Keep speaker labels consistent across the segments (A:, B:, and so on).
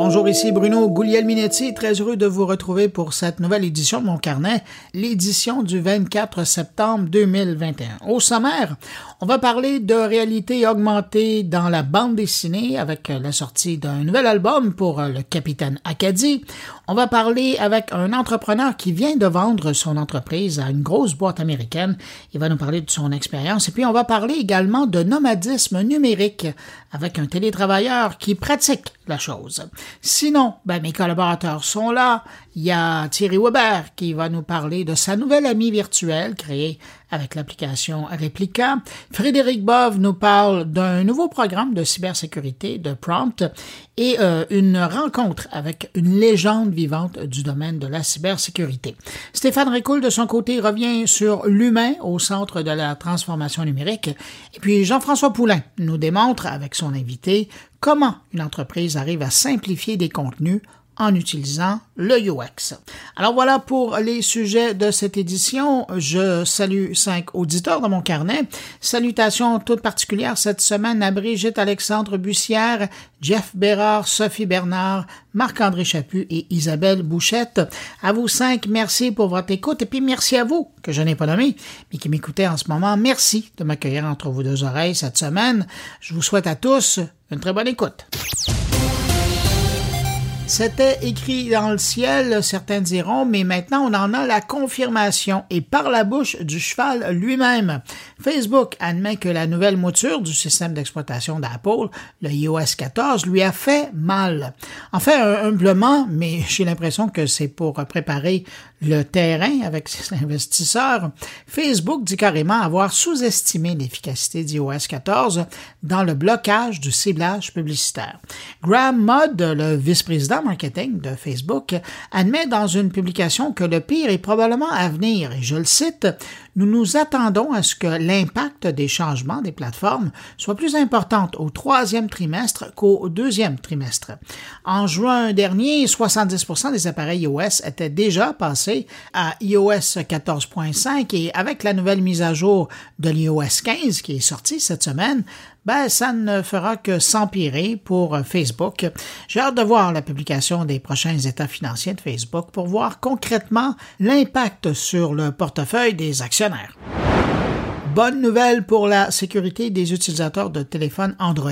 A: Bonjour, ici Bruno Guglielminetti, très heureux de vous retrouver pour cette nouvelle édition de mon carnet, l'édition du 24 septembre 2021. Au sommaire, on va parler de réalité augmentée dans la bande dessinée avec la sortie d'un nouvel album pour le capitaine Acadie. On va parler avec un entrepreneur qui vient de vendre son entreprise à une grosse boîte américaine. Il va nous parler de son expérience et puis on va parler également de nomadisme numérique avec un télétravailleur qui pratique la chose. Sinon, ben, mes collaborateurs sont là. Il y a Thierry Weber qui va nous parler de sa nouvelle amie virtuelle créée avec l'application Replica. Frédéric Bove nous parle d'un nouveau programme de cybersécurité de Prompt et euh, une rencontre avec une légende vivante du domaine de la cybersécurité. Stéphane Ricoul, de son côté, revient sur l'humain au centre de la transformation numérique. Et puis Jean-François Poulain nous démontre, avec son invité, comment une entreprise arrive à simplifier des contenus en utilisant le UX. Alors voilà pour les sujets de cette édition. Je salue cinq auditeurs dans mon carnet. Salutations toutes particulières cette semaine à Brigitte Alexandre Bussière, Jeff Bérard, Sophie Bernard, Marc-André Chaput et Isabelle Bouchette. À vous cinq, merci pour votre écoute et puis merci à vous, que je n'ai pas nommé, mais qui m'écoutez en ce moment. Merci de m'accueillir entre vos deux oreilles cette semaine. Je vous souhaite à tous une très bonne écoute. C'était écrit dans le ciel, certains diront, mais maintenant on en a la confirmation et par la bouche du cheval lui-même. Facebook admet que la nouvelle mouture du système d'exploitation d'Apple, le iOS 14, lui a fait mal. Enfin, humblement, mais j'ai l'impression que c'est pour préparer le terrain avec ses investisseurs, Facebook dit carrément avoir sous-estimé l'efficacité d'iOS 14 dans le blocage du ciblage publicitaire. Graham Mudd, le vice-président marketing de Facebook, admet dans une publication que le pire est probablement à venir, et je le cite, nous nous attendons à ce que l'impact des changements des plateformes soit plus important au troisième trimestre qu'au deuxième trimestre. En juin dernier, 70% des appareils iOS étaient déjà passés à iOS 14.5 et avec la nouvelle mise à jour de l'iOS 15 qui est sortie cette semaine, ben, ça ne fera que s'empirer pour Facebook. J'ai hâte de voir la publication des prochains états financiers de Facebook pour voir concrètement l'impact sur le portefeuille des actionnaires. Bonne nouvelle pour la sécurité des utilisateurs de téléphones Android.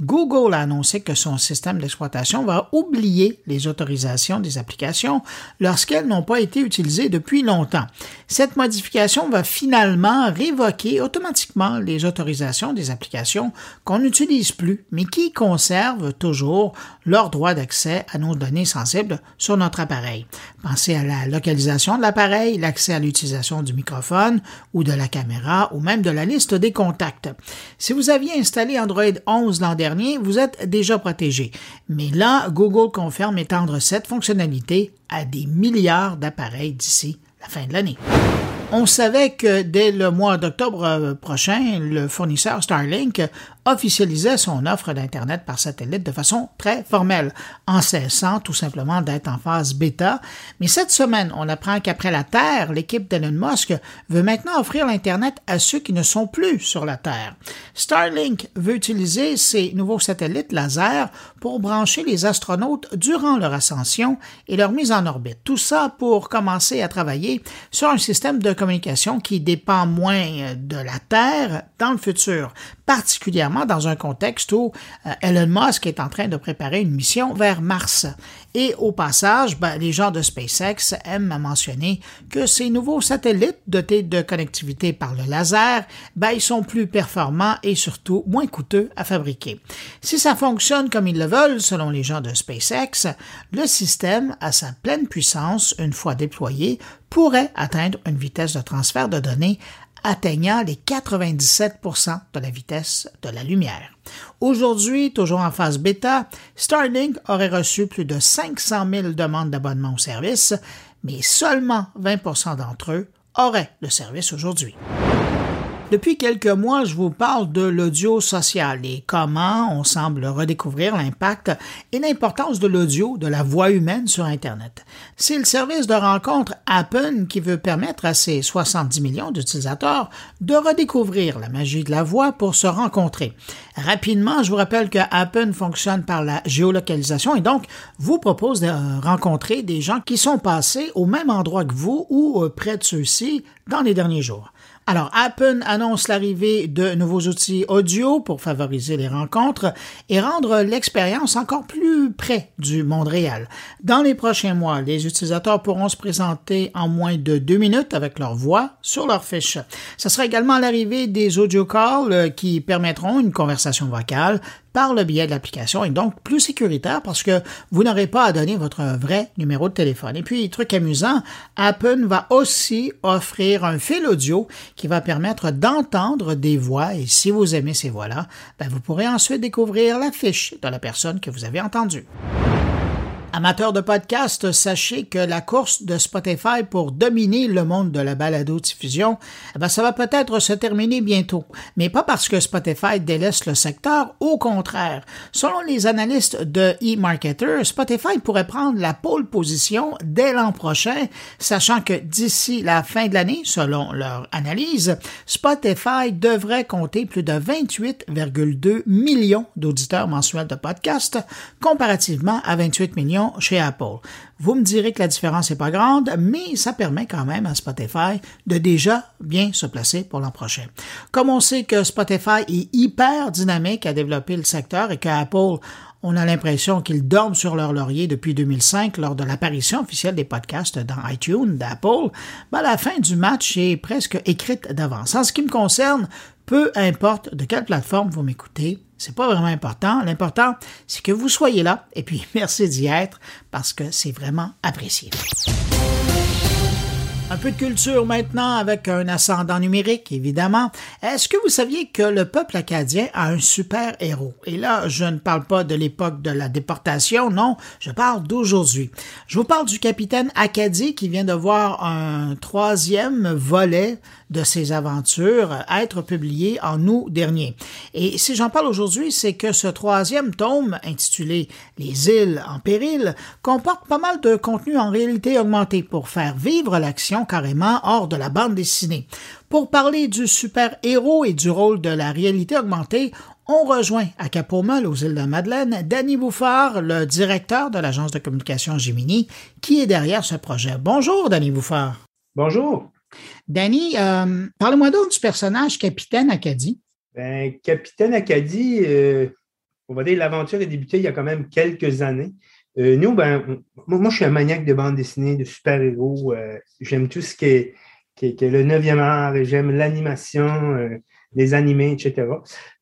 A: Google a annoncé que son système d'exploitation va oublier les autorisations des applications lorsqu'elles n'ont pas été utilisées depuis longtemps. Cette modification va finalement révoquer automatiquement les autorisations des applications qu'on n'utilise plus, mais qui conservent toujours leur droit d'accès à nos données sensibles sur notre appareil. Pensez à la localisation de l'appareil, l'accès à l'utilisation du microphone ou de la caméra ou même de la liste des contacts. Si vous aviez installé Android 11 l'an dernier, vous êtes déjà protégé. Mais là, Google confirme étendre cette fonctionnalité à des milliards d'appareils d'ici la fin de l'année. On savait que dès le mois d'octobre euh, prochain, le fournisseur Starlink officialisait son offre d'Internet par satellite de façon très formelle, en cessant tout simplement d'être en phase bêta. Mais cette semaine, on apprend qu'après la Terre, l'équipe d'Elon Musk veut maintenant offrir l'Internet à ceux qui ne sont plus sur la Terre. Starlink veut utiliser ces nouveaux satellites laser pour brancher les astronautes durant leur ascension et leur mise en orbite. Tout ça pour commencer à travailler sur un système de communication qui dépend moins de la Terre dans le futur, particulièrement dans un contexte où euh, Elon Musk est en train de préparer une mission vers Mars. Et au passage, ben, les gens de SpaceX aiment mentionner que ces nouveaux satellites dotés de connectivité par le laser, ben, ils sont plus performants et surtout moins coûteux à fabriquer. Si ça fonctionne comme ils le veulent, selon les gens de SpaceX, le système, à sa pleine puissance, une fois déployé, pourrait atteindre une vitesse de transfert de données atteignant les 97% de la vitesse de la lumière. Aujourd'hui, toujours en phase bêta, Starlink aurait reçu plus de 500 000 demandes d'abonnement au service, mais seulement 20% d'entre eux auraient le service aujourd'hui. Depuis quelques mois, je vous parle de l'audio social et comment on semble redécouvrir l'impact et l'importance de l'audio, de la voix humaine sur Internet. C'est le service de rencontre Appen qui veut permettre à ses 70 millions d'utilisateurs de redécouvrir la magie de la voix pour se rencontrer. Rapidement, je vous rappelle que Appen fonctionne par la géolocalisation et donc vous propose de rencontrer des gens qui sont passés au même endroit que vous ou près de ceux-ci dans les derniers jours. Alors, Appen annonce l'arrivée de nouveaux outils audio pour favoriser les rencontres et rendre l'expérience encore plus près du monde réel. Dans les prochains mois, les utilisateurs pourront se présenter en moins de deux minutes avec leur voix sur leur fiche. Ce sera également l'arrivée des audio calls euh, qui permettront une conversation vocale par le biais de l'application et donc plus sécuritaire parce que vous n'aurez pas à donner votre vrai numéro de téléphone. Et puis, truc amusant, Apple va aussi offrir un fil audio qui va permettre d'entendre des voix et si vous aimez ces voix-là, ben, vous pourrez ensuite découvrir la fiche de la personne que vous avez entendue. Amateurs de podcast, sachez que la course de Spotify pour dominer le monde de la balado-diffusion, eh ben, ça va peut-être se terminer bientôt. Mais pas parce que Spotify délaisse le secteur, au contraire. Selon les analystes de eMarketer, Spotify pourrait prendre la pole position dès l'an prochain, sachant que d'ici la fin de l'année, selon leur analyse, Spotify devrait compter plus de 28,2 millions d'auditeurs mensuels de podcasts, comparativement à 28 millions chez Apple. Vous me direz que la différence n'est pas grande, mais ça permet quand même à Spotify de déjà bien se placer pour l'an prochain. Comme on sait que Spotify est hyper dynamique à développer le secteur et qu'Apple on a l'impression qu'ils dorment sur leur laurier depuis 2005 lors de l'apparition officielle des podcasts dans iTunes d'Apple. Ben, la fin du match est presque écrite d'avance. En ce qui me concerne, peu importe de quelle plateforme vous m'écoutez, c'est pas vraiment important. L'important, c'est que vous soyez là. Et puis, merci d'y être parce que c'est vraiment apprécié. Un peu de culture maintenant avec un ascendant numérique, évidemment. Est-ce que vous saviez que le peuple acadien a un super héros? Et là, je ne parle pas de l'époque de la déportation, non, je parle d'aujourd'hui. Je vous parle du capitaine Acadie qui vient de voir un troisième volet de ses aventures être publié en août dernier. Et si j'en parle aujourd'hui, c'est que ce troisième tome, intitulé Les îles en péril, comporte pas mal de contenu en réalité augmentée pour faire vivre l'action carrément hors de la bande dessinée. Pour parler du super-héros et du rôle de la réalité augmentée, on rejoint à Capomol, aux îles de Madeleine, Danny Bouffard, le directeur de l'agence de communication Gemini, qui est derrière ce projet. Bonjour, Danny Bouffard.
B: Bonjour.
A: Danny, euh, parle-moi donc du personnage Capitaine Acadie.
B: Ben, Capitaine Acadie, euh, on va dire l'aventure est débutée il y a quand même quelques années. Euh, nous, ben, moi, je suis un maniaque de bande dessinée, de super-héros. j'aime tout ce qui est, qui est, le 9e art, j'aime l'animation, les animés, etc.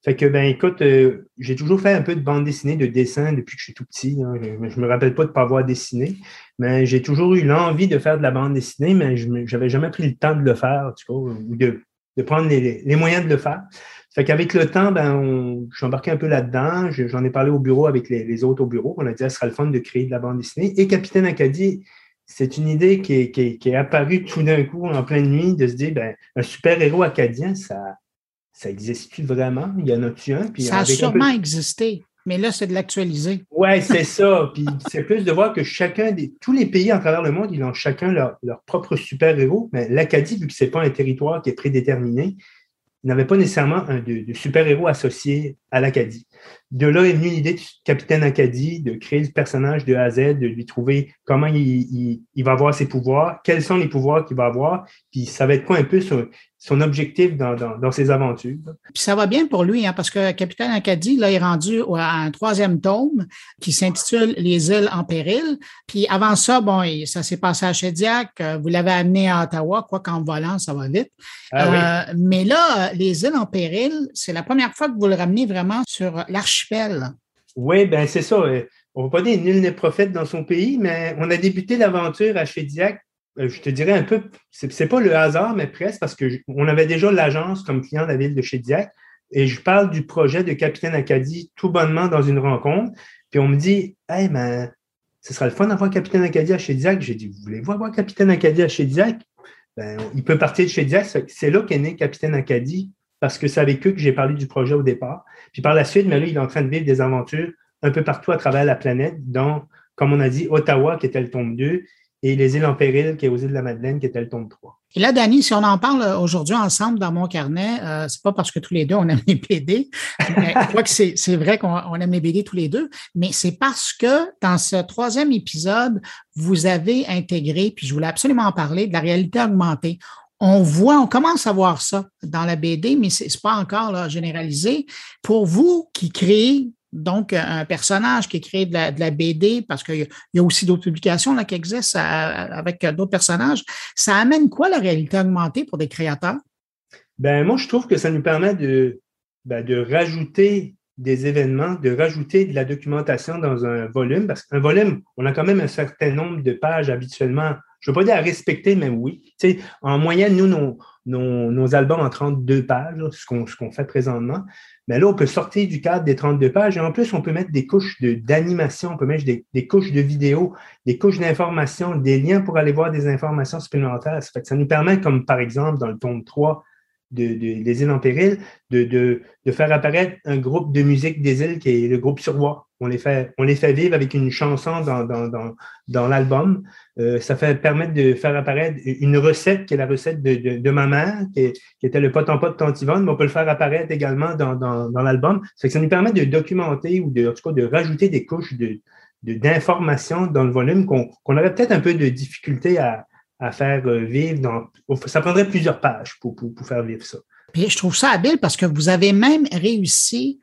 B: Fait que, ben, écoute, euh, j'ai toujours fait un peu de bande dessinée, de dessin depuis que je suis tout petit. Hein. Je ne me rappelle pas de ne pas avoir dessiné, mais j'ai toujours eu l'envie de faire de la bande dessinée, mais je n'avais jamais pris le temps de le faire, en tout ou de, prendre les, moyens de le faire. Fait qu'avec le temps, ben, je suis embarqué un peu là-dedans. J'en ai parlé au bureau avec les, autres au bureau. On a dit, ce sera le fun de créer de la bande dessinée. Et Capitaine Acadie, c'est une idée qui est, qui, qui est apparue tout d'un coup en pleine nuit de se dire, ben, un super-héros acadien, ça, ça existe vraiment? Il y en a-tu un?
A: ça a sûrement existé, mais là, c'est de l'actualiser.
B: Oui, c'est ça. Puis c'est plus de voir que chacun des. Tous les pays en travers le monde, ils ont chacun leur, propre super-héros. Mais l'Acadie, vu que ce n'est pas un territoire qui est prédéterminé, n'avait pas nécessairement un de, super-héros associé à l'Acadie. De là est venue l'idée du capitaine Acadie, de créer le personnage de A à Z, de lui trouver comment il, il va avoir ses pouvoirs, quels sont les pouvoirs qu'il va avoir, puis ça va être quoi un peu sur son objectif dans, dans, ses aventures.
A: Puis ça va bien pour lui, hein, parce que Capitaine Acadie, là, est rendu à un troisième tome qui s'intitule Les îles en péril. Puis avant ça, bon, ça s'est passé à Chediac. Euh, vous l'avez amené à Ottawa, quoi qu'en volant, ça va vite. Ah euh, mais là, les îles en péril, c'est la première fois que vous le ramenez vraiment sur l'archipel.
B: Oui, ben c'est ça. Euh, on ne va pas dire nul n'est prophète dans son pays, mais on a débuté l'aventure à Chediac euh, je te dirais un peu, c'est pas le hasard, mais presque, parce qu'on avait déjà l'agence comme client de la ville de Chédiac, et je parle du projet de Capitaine Acadie tout bonnement dans une rencontre, puis on me dit, hey, mais ce sera le fun d'avoir Capitaine Acadie à Chédiac. J'ai dit, vous voulez voir Capitaine Acadie à Chédiac? Ben, il peut partir de Chédiac. C'est là qu'est né Capitaine Acadie parce que c'est avec eux que j'ai parlé du projet au départ. Puis par la suite, mais il est en train de vivre des aventures un peu partout à travers la planète, dont, comme on a dit, Ottawa, qui était le tome 2, et les îles en péril, qui est aux îles de la Madeleine, qui était le tome 3.
A: Et là, Dani, si on en parle aujourd'hui ensemble dans mon carnet, euh, c'est pas parce que tous les deux on aime les BD. je crois que c'est vrai qu'on aime les BD tous les deux, mais c'est parce que dans ce troisième épisode, vous avez intégré, puis je voulais absolument en parler, de la réalité augmentée. On voit, on commence à voir ça dans la BD, mais c'est pas encore là, généralisé. Pour vous qui créez donc un personnage qui est créé de la, BD, parce qu'il y, a aussi d'autres publications qui existent avec d'autres personnages, ça amène quoi la réalité augmentée pour des créateurs?
B: Ben, moi, je trouve que ça nous permet de, ben, de rajouter des événements, de rajouter de la documentation dans un volume, parce qu'un volume, on a quand même un certain nombre de pages habituellement. Je ne veux pas dire à respecter, mais oui. en moyenne, nous, nos, albums en 32 pages, ce qu'on fait présentement. Mais là, on peut sortir du cadre des 32 pages et en plus, on peut mettre des couches d'animation, on peut mettre des, couches de vidéo, des couches d'information, des liens pour aller voir des informations supplémentaires. Ça, nous permet, comme par exemple dans le tome 3 de, des îles en péril, de, faire apparaître un groupe de musique des îles qui est le groupe Survois. On les fait, les fait vivre avec une chanson dans, l'album. Euh, ça fait permettre de faire apparaître une recette qui est la recette de, ma mère, qui, était le pot en pot de Tante Yvonne, mais on peut le faire apparaître également dans, l'album. Ça, ça nous permet de documenter ou de, en tout cas de rajouter des couches d'informations dans le volume qu'on, aurait peut-être un peu de difficulté à, faire euh, vivre. Dans, ça prendrait plusieurs pages pour, faire vivre ça.
A: Je trouve ça habile parce que vous avez même réussi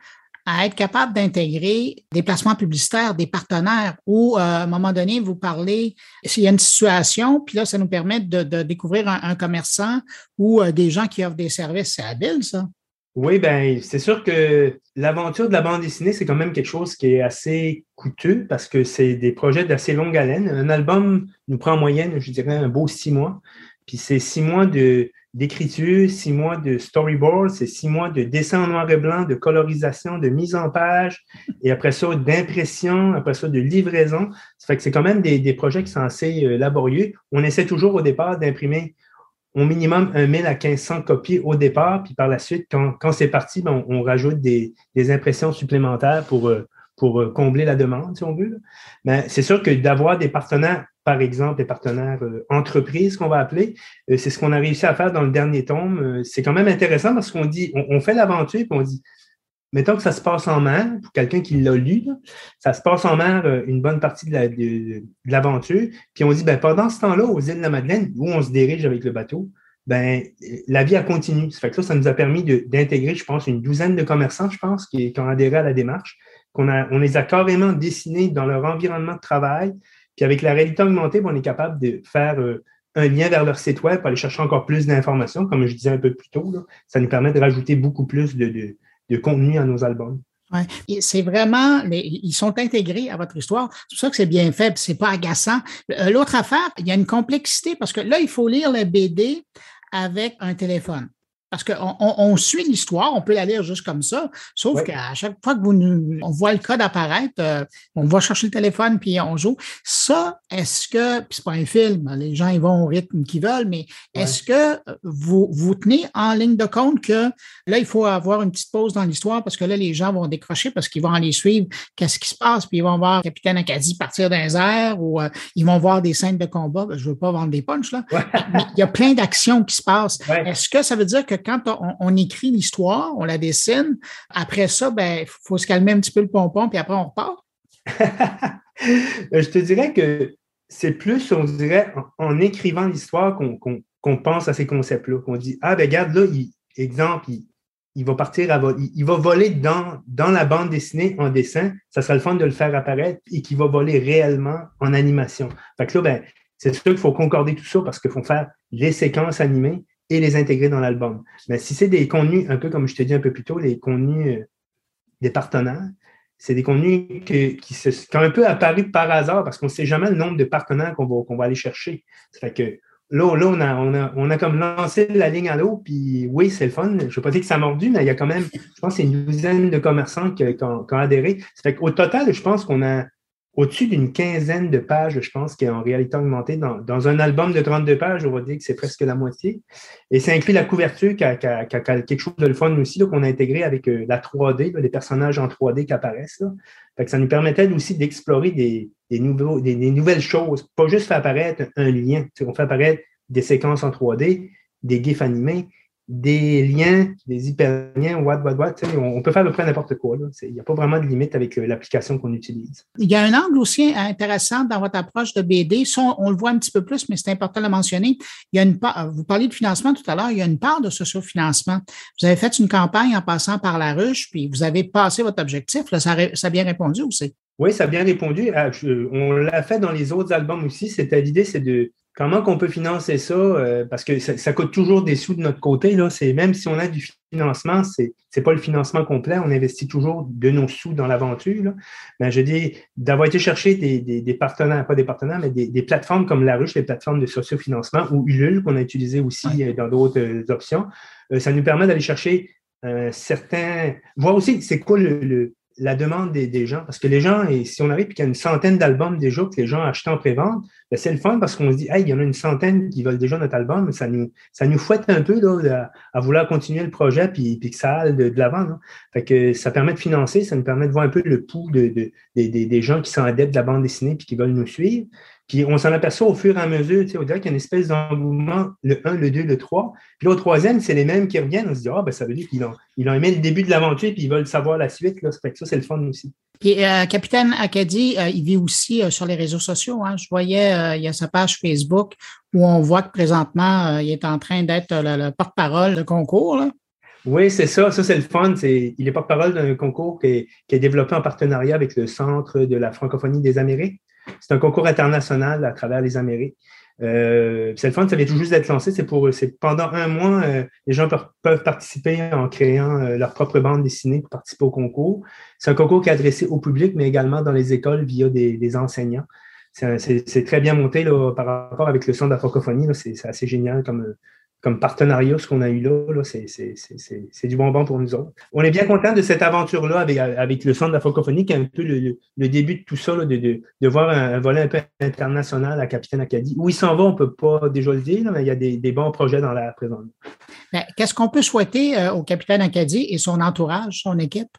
A: à être capable d'intégrer des placements publicitaires, des partenaires, où euh, à un moment donné, vous parlez, s'il y a une situation, puis là, ça nous permet de, découvrir un, commerçant ou euh, des gens qui offrent des services. C'est habile, ça.
B: Oui, bien, c'est sûr que l'aventure de la bande dessinée, c'est quand même quelque chose qui est assez coûteux parce que c'est des projets d'assez longue haleine. Un album nous prend en moyenne, je dirais, un beau six mois. Puis c'est six mois de, d'écriture, six mois de storyboard, c'est six mois de dessin en noir et blanc, de colorisation, de mise en page, et après ça, d'impression, après ça, de livraison. Ça fait que c'est quand même des, projets qui sont assez euh, laborieux. On essaie toujours au départ d'imprimer au minimum 1000 à 1500 copies au départ, puis par la suite, quand, c'est parti, ben, on, rajoute des, impressions supplémentaires pour, euh, euh, combler la demande, si on veut. Mais c'est sûr que d'avoir des partenaires par exemple, des partenaires euh, entreprises qu'on va appeler. Euh, c'est ce qu'on a réussi à faire dans le dernier tome. Euh, c'est quand même intéressant parce qu'on dit, on, fait l'aventure et on dit, mettons que ça se passe en mer, pour quelqu'un qui l'a lu, ça se passe en mer une bonne partie de, l'aventure. Puis on dit, ben, pendant ce temps-là, aux îles de la Madeleine, où on se dirige avec le bateau, ben, la vie a continué. Ça fait nous a permis d'intégrer, je pense, une douzaine de commerçants, je pense, qui, ont adhéré à la démarche, qu'on on les a carrément dessinés dans leur environnement de travail, puis avec la réalité augmentée, on est capable de faire euh, un lien vers leur site web pour aller chercher encore plus d'informations, comme je disais un peu plus tôt. Ça nous permet de rajouter beaucoup plus de, contenu à nos albums.
A: Ouais. C'est vraiment, ils sont intégrés à votre histoire. C'est pour ça que c'est bien fait, c'est pas agaçant. Euh, l'autre affaire, il y a une complexité parce que là, il faut lire le BD avec un téléphone. Parce qu'on on, suit l'histoire, on peut la lire juste comme ça, sauf qu'à chaque fois que vous nous, on voit le code apparaître, euh, on va chercher le téléphone puis on joue. Ça, est-ce que, puis c'est pas un film, les gens ils vont au rythme qu'ils veulent, mais est-ce que vous vous tenez en ligne de compte que là il faut avoir une petite pause dans l'histoire parce que là les gens vont décrocher parce qu'ils vont aller suivre qu'est-ce qui se passe puis ils vont voir Capitaine Acadie partir d'un airs ou euh, ils vont voir des scènes de combat. Je veux pas vendre des punchs là, mais il y a plein d'actions qui se passent. Est-ce que ça veut dire que quand on, écrit l'histoire, on la dessine, après ça, ben, faut se calmer un petit peu le pompon, puis après, on repart?
B: Je te dirais que c'est plus, on dirait, en, écrivant l'histoire qu'on pense à ces concepts-là, qu'on dit, ah, ben, regarde, là, exemple, il, va partir, à, il, va voler dans, dans la bande dessinée en dessin, ça sera le fun de le faire apparaître et qu'il va voler réellement en animation. Fait que là, ben, c'est sûr qu'il faut concorder tout ça parce qu'il faut faire les séquences animées et les intégrer dans l'album. Mais si c'est des contenus, un peu comme je te dis un peu plus tôt, les contenus euh, des partenaires, c'est des contenus qui, se, qui, ont un peu apparu par hasard parce qu'on ne sait jamais le nombre de partenaires qu'on va, va aller chercher. Ça fait que là, là on, a, on, a, on a comme lancé la ligne à l'eau, puis oui, c'est le fun. Je ne veux pas dire que ça a mordu, mais il y a quand même, je pense, une douzaine de commerçants qui, ont, adhéré. Ça fait qu'au total, je pense qu'on a au-dessus d'une quinzaine de pages, je pense, qui est en réalité augmentée. Dans, un album de 32 pages, on va dire que c'est presque la moitié. Et ça inclut la couverture qui a, quelque chose de le fun aussi, qu'on a intégré avec euh, la 3D, les personnages en 3D qui apparaissent. ça nous permettait aussi d'explorer des, des, nouvelles choses, pas juste faire apparaître un lien. On fait apparaître des séquences en 3D, des gifs animés, des liens, des hyperliens, what, what, what. On peut faire à peu près n'importe quoi. Il n'y a pas vraiment de limite avec euh, l'application qu'on utilise.
A: Il y a un angle aussi intéressant dans votre approche de BD. on, le voit un petit peu plus, mais c'est important de le mentionner. Il y a une part, vous parliez de financement tout à l'heure, il y a une part de sociofinancement. Vous avez fait une campagne en passant par la ruche, puis vous avez passé votre objectif. ça, a, bien répondu aussi.
B: Oui, ça a bien répondu. Ah, on l'a fait dans les autres albums aussi. C'était l'idée, c'est de Comment qu'on peut financer ça? Euh, parce que ça, coûte toujours des sous de notre côté. Là. Même si on a du financement, ce n'est pas le financement complet. On investit toujours de nos sous dans l'aventure. Mais je dis, d'avoir été chercher des, partenaires, pas des partenaires, mais des, plateformes comme La Ruche, les plateformes de sociofinancement, ou Ulule, qu'on a utilisé aussi euh, dans d'autres euh, options, ça nous permet d'aller chercher certains. voir aussi c'est quoi le la demande des, gens. Parce que les gens, et si on arrive et qu'il y a une centaine d'albums déjà que les gens achètent en pré-vente, ben, c'est le fun parce qu'on se dit, hey, il y en a une centaine qui veulent déjà notre album, ça nous, ça nous fouette un peu là, à, vouloir continuer le projet puis, puis que ça aille de, l'avant. Fait que ça permet de financer, ça nous permet de voir un peu le pouls de, des gens qui sont adeptes de la bande dessinée puis qui veulent nous suivre. Puis on s'en aperçoit au fur et à mesure, tu sais, on dirait qu'il y a une espèce d'engouement, le 1, le 2, le 3. Puis là, au troisième, c'est les mêmes qui reviennent. On se dit, ah, ben ça veut dire qu'ils ont, ils ont aimé le début de l'aventure puis ils veulent savoir la suite. Là. Ça fait que ça, c'est le fun aussi.
A: Puis, euh, Capitaine Acadie, euh, il vit aussi euh, sur les réseaux sociaux. Hein. Je voyais, il y a sa page Facebook où on voit que présentement, il est en train d'être le, porte-parole de concours. Là.
B: Oui, c'est ça. Ça, c'est le fun. C'est, il est porte-parole d'un concours qui qui est développé en partenariat avec le Centre de la francophonie des Amériques. C'est un concours international à travers les Amériques. Euh, c'est le fun, ça vient tout juste d'être lancé. C'est pour pendant un mois, euh, les gens peuvent, participer en créant euh, leur propre bande dessinée pour participer au concours. C'est un concours qui est adressé au public, mais également dans les écoles via des, enseignants. C'est très bien monté là, par rapport avec le centre de la francophonie. C'est assez génial comme, comme partenariat, ce qu'on a eu là, c'est du bonbon pour nous autres. On est bien content de cette aventure-là avec, avec le Centre de la francophonie, qui est un peu le, début de tout ça, de, de, voir un, volet un peu international à Capitaine Acadie. Où il s'en va, on ne peut pas déjà le dire, mais il y a des, bons projets dans la présente.
A: Qu'est-ce qu'on peut souhaiter euh, au Capitaine Acadie et son entourage, son équipe?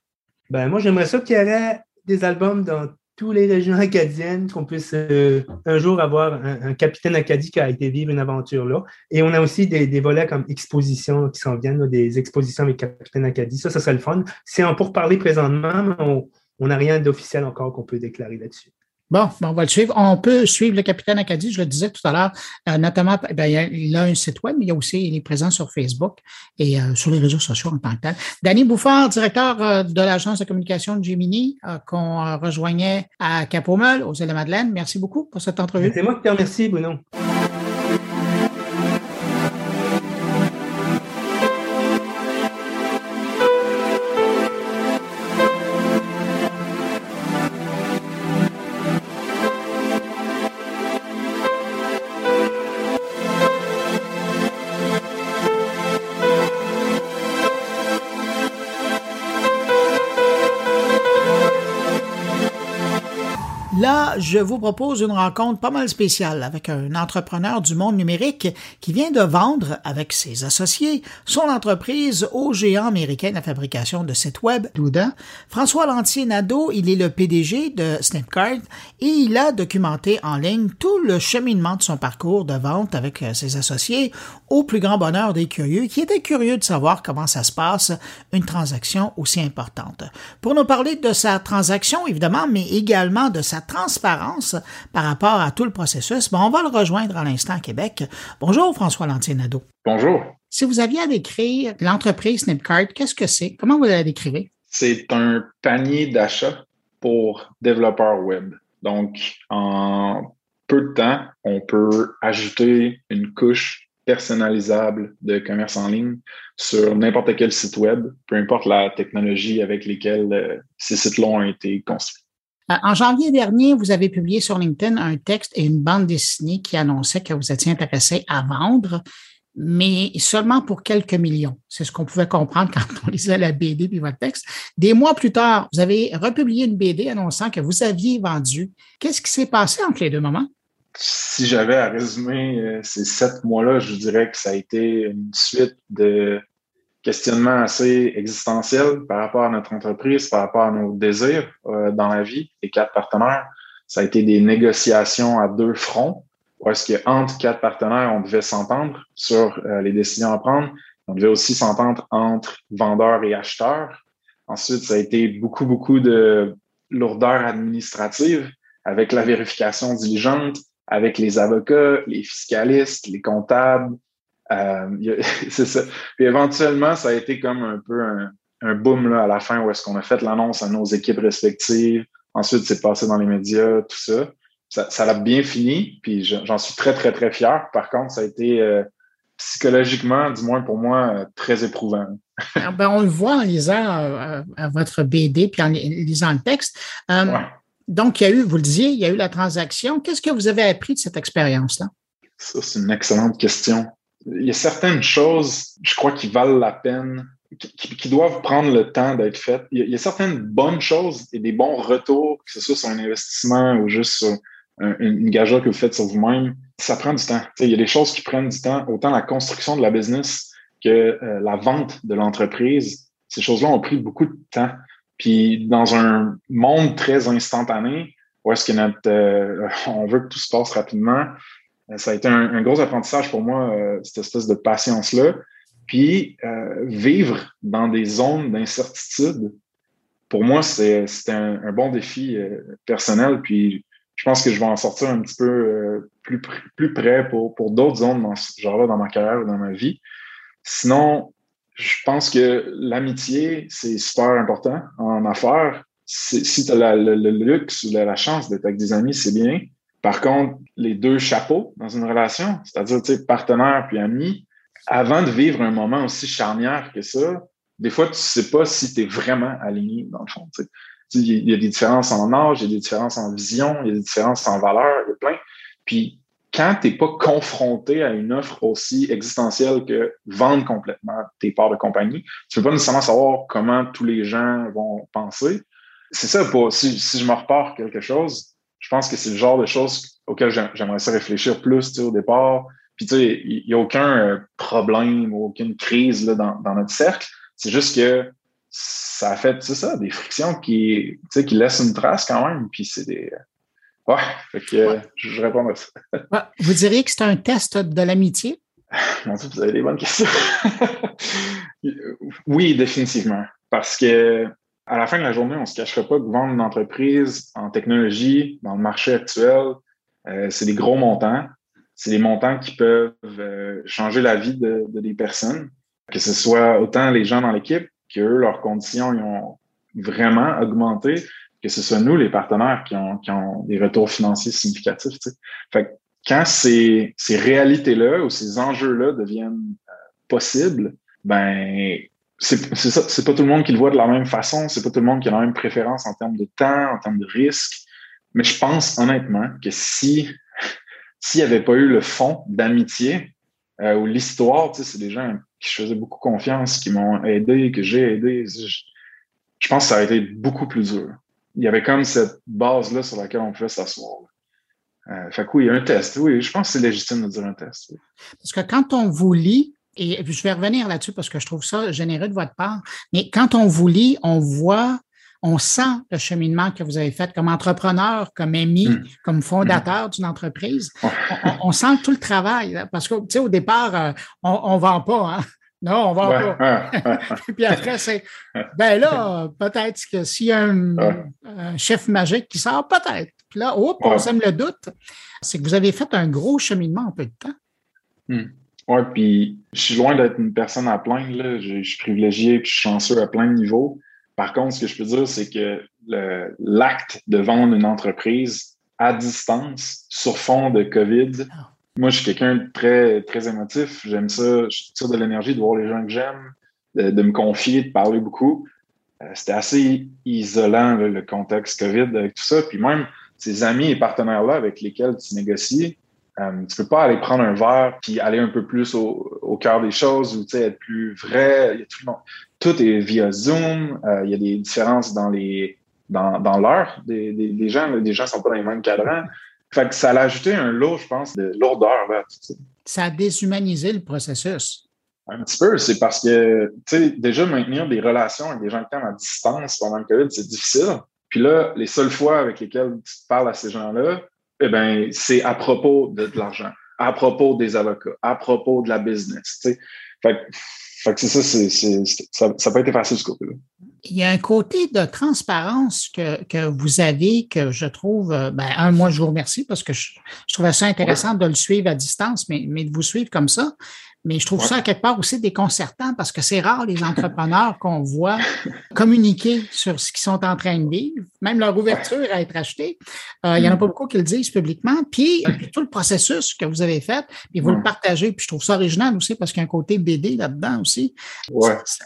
B: Ben, moi, j'aimerais ça qu'il y ait des albums dans tous les régions acadiennes, qu'on puisse euh, un jour avoir un, capitaine acadie qui a été vivre une aventure là. Et on a aussi des, volets comme expositions qui s'en viennent, des expositions avec capitaine acadie. Ça, ça serait le fun. C'est en parler présentement, mais on n'a rien d'officiel encore qu'on peut déclarer là-dessus.
A: Bon, on va le suivre. On peut suivre le capitaine Acadie, je le disais tout à l'heure, euh, notamment, ben, il a un site web, mais il, y a aussi, il est présent sur Facebook et euh, sur les réseaux sociaux en tant que tel. Danny Bouffard, directeur euh, de l'agence de communication de Gemini, qu'on rejoignait à Capomel, aux Îles-de-Madeleine. Merci beaucoup pour cette entrevue.
B: C'est moi qui te remercie, Bruno.
A: Je vous propose une rencontre pas mal spéciale avec un entrepreneur du monde numérique qui vient de vendre avec ses associés son entreprise au géant américain de la fabrication de sites web, Douda. François Lantier-Nadeau, il est le PDG de Snipcart et il a documenté en ligne tout le cheminement de son parcours de vente avec euh, ses associés au plus grand bonheur des curieux qui étaient curieux de savoir comment ça se passe une transaction aussi importante. Pour nous parler de sa transaction, évidemment, mais également de sa transparence par rapport à tout le processus, on va le rejoindre à l'instant à Québec. Bonjour François Lantier-Nadeau.
C: Bonjour.
A: Si vous aviez à décrire l'entreprise Snipcart, qu'est-ce que c'est? Comment vous la décrivez?
C: C'est un panier d'achat pour développeurs web. Donc, en peu de temps, on peut ajouter une couche personnalisable de commerce en ligne sur n'importe quel site web, peu importe la technologie avec laquelle euh, ces sites-là ont été construits.
A: Euh, en janvier dernier, vous avez publié sur LinkedIn un texte et une bande dessinée qui annonçait que vous étiez intéressé à vendre. mais seulement pour quelques millions. C'est ce qu'on pouvait comprendre quand on lisait la BD puis votre texte. Des mois plus tard, vous avez republié une BD annonçant que vous aviez vendu. Qu'est-ce qui s'est passé entre les deux moments?
C: Si j'avais à résumer euh, ces sept mois-là, je dirais que ça a été une suite de questionnements assez existentiels par rapport à notre entreprise, par rapport à nos désirs euh, dans la vie, les quatre partenaires. Ça a été des négociations à deux fronts où est-ce qu'entre quatre partenaires, on devait s'entendre sur euh, les décisions à prendre. On devait aussi s'entendre entre vendeurs et acheteurs. Ensuite, ça a été beaucoup, beaucoup de lourdeur administrative avec la vérification diligente, avec les avocats, les fiscalistes, les comptables. Euh, c'est ça. Puis éventuellement, ça a été comme un peu un, un boom là, à la fin où est-ce qu'on a fait l'annonce à nos équipes respectives. Ensuite, c'est passé dans les médias, tout ça ça, ça a bien fini, puis j'en suis très, très, très fier. Par contre, ça a été euh, psychologiquement, du moins pour moi, euh, très éprouvant.
A: Ah, ben, on le voit en lisant euh, votre BD puis en lisant le texte. Donc, il y a eu, vous le disiez, il y a eu la transaction. Qu'est-ce que vous avez appris de cette expérience-là?
C: Ça, c'est une excellente question. Il y a certaines choses, je crois, qui valent la peine qui, doivent prendre le temps d'être faites. Il y, a, certaines bonnes choses et des bons retours, que ce soit sur un investissement ou juste sur une gageure que vous faites sur vous-même, ça prend du temps. il y a des choses qui prennent du temps, autant la construction de la business que euh, la vente de l'entreprise. Ces choses-là ont pris beaucoup de temps. Puis dans un monde très instantané, où est-ce que euh, on veut que tout se passe rapidement, ça a été un, gros apprentissage pour moi, cette espèce de patience-là. Puis vivre dans des zones d'incertitude, pour moi, c'est un, un, bon défi personnel. Puis je pense que je vais en sortir un petit peu euh, plus, plus près pour, pour d'autres zones dans ce genre-là dans ma carrière ou dans ma vie. Sinon, je pense que l'amitié, c'est super important en affaires. Si tu as le, luxe ou la, chance d'être avec des amis, c'est bien. Par contre, les deux chapeaux dans une relation, c'est-à-dire partenaire puis ami, avant de vivre un moment aussi charnière que ça, des fois, tu sais pas si tu es vraiment aligné, dans le fond. Il y a des différences en âge, il y a des différences en vision, il y a des différences en valeur, il y a plein. Puis quand tu n'es pas confronté à une offre aussi existentielle que vendre complètement tes parts de compagnie, tu ne peux pas nécessairement savoir comment tous les gens vont penser. C'est ça, pour, si, je me repars quelque chose, je pense que c'est le genre de choses auxquelles j'aimerais ça réfléchir plus au départ. Puis tu sais, il n'y a aucun euh, problème ou aucune crise là, dans, dans notre cercle. C'est juste que ça a fait, c'est ça, des frictions qui, qui laissent une trace quand même. Puis c'est des. Ouais, fait que je réponds à ça.
A: vous diriez que c'est un test de l'amitié?
C: vous avez des bonnes questions. oui, définitivement. Parce que à la fin de la journée, on ne se cacherait pas que vendre une entreprise en technologie, dans le marché actuel, euh, c'est des gros montants. C'est des montants qui peuvent euh, changer la vie de, de, des personnes, que ce soit autant les gens dans l'équipe que leurs conditions ont vraiment augmenté, que ce soit nous, les partenaires, qui ont, qui ont des retours financiers significatifs. Fait quand ces, ces réalités-là ou ces enjeux-là deviennent euh, possibles, ben c'est pas tout le monde qui le voit de la même façon, c'est pas tout le monde qui a la même préférence en termes de temps, en termes de risque. Mais je pense honnêtement que si s'il n'y avait pas eu le fond d'amitié euh, ou l'histoire, c'est des gens qui je faisais beaucoup confiance, qui m'ont aidé, que j'ai aidé. Je, pense que ça a été beaucoup plus dur. Il y avait comme cette base-là sur laquelle on pouvait s'asseoir. Euh, fait que oui, un test. Oui, je pense que c'est légitime de dire un test.
A: Parce que quand on vous lit, et je vais revenir là-dessus parce que je trouve ça généreux de votre part, mais quand on vous lit, on voit on sent le cheminement que vous avez fait comme entrepreneur, comme ami, mm. comme fondateur mm. d'une entreprise. On, sent tout le travail parce que, tu sais, au départ, euh, on ne vend pas, hein? Non, on ne vend pas. Puis après, c'est, ben là, peut-être que s'il y a un, chef magique qui sort, peut-être. Puis là, hop, on sème le doute. C'est que vous avez fait un gros cheminement en peu de temps.
C: Mm. Oui, puis je suis loin d'être une personne à plaindre. Là. Je, suis privilégié et je suis chanceux à plein de niveaux. Par contre, ce que je peux dire, c'est que l'acte de vendre une entreprise à distance sur fond de COVID, moi, je suis quelqu'un de très, très émotif. J'aime ça. Je tire de l'énergie de voir les gens que j'aime, de, me confier, de parler beaucoup. Euh, c'était assez isolant, le contexte COVID avec tout ça. Puis même ces amis et partenaires-là avec lesquels tu négocies, Euh, tu peux pas aller prendre un verre puis aller un peu plus au, cœur des choses ou être plus vrai. Il y a tout, tout, est via Zoom. Euh, il y a des différences dans les dans, dans l'heure des, des, gens. Les gens sont pas dans les mêmes cadrans. Fait que ça a ajouté un lot, je pense, de lourdeur là,
A: Ça a déshumanisé le processus.
C: Un petit peu, c'est parce que, tu sais, déjà maintenir des relations avec des gens qui à distance pendant le COVID, c'est difficile. Puis là, les seules fois avec lesquelles tu parles à ces gens-là, eh bien, c'est à propos de, l'argent, à propos des avocats, à propos de la business. Tu sais. Fait, fait que c'est ça, c'est, ça, ça peut être facile ce côté-là.
A: Il y a un côté de transparence que, que vous avez que je trouve, euh, ben, un, moi, je vous remercie parce que je, je trouvais ça intéressant de le suivre à distance, mais, mais de vous suivre comme ça. Mais je trouve ça quelque part aussi déconcertant parce que c'est rare les entrepreneurs qu'on voit communiquer sur ce qu'ils sont en train de vivre, même leur ouverture à être achetée. Euh, il n'y en a pas beaucoup qui le disent publiquement. Puis, tout le processus que vous avez fait, puis vous le partagez. Puis je trouve ça original aussi parce qu'il y a un côté BD là-dedans aussi.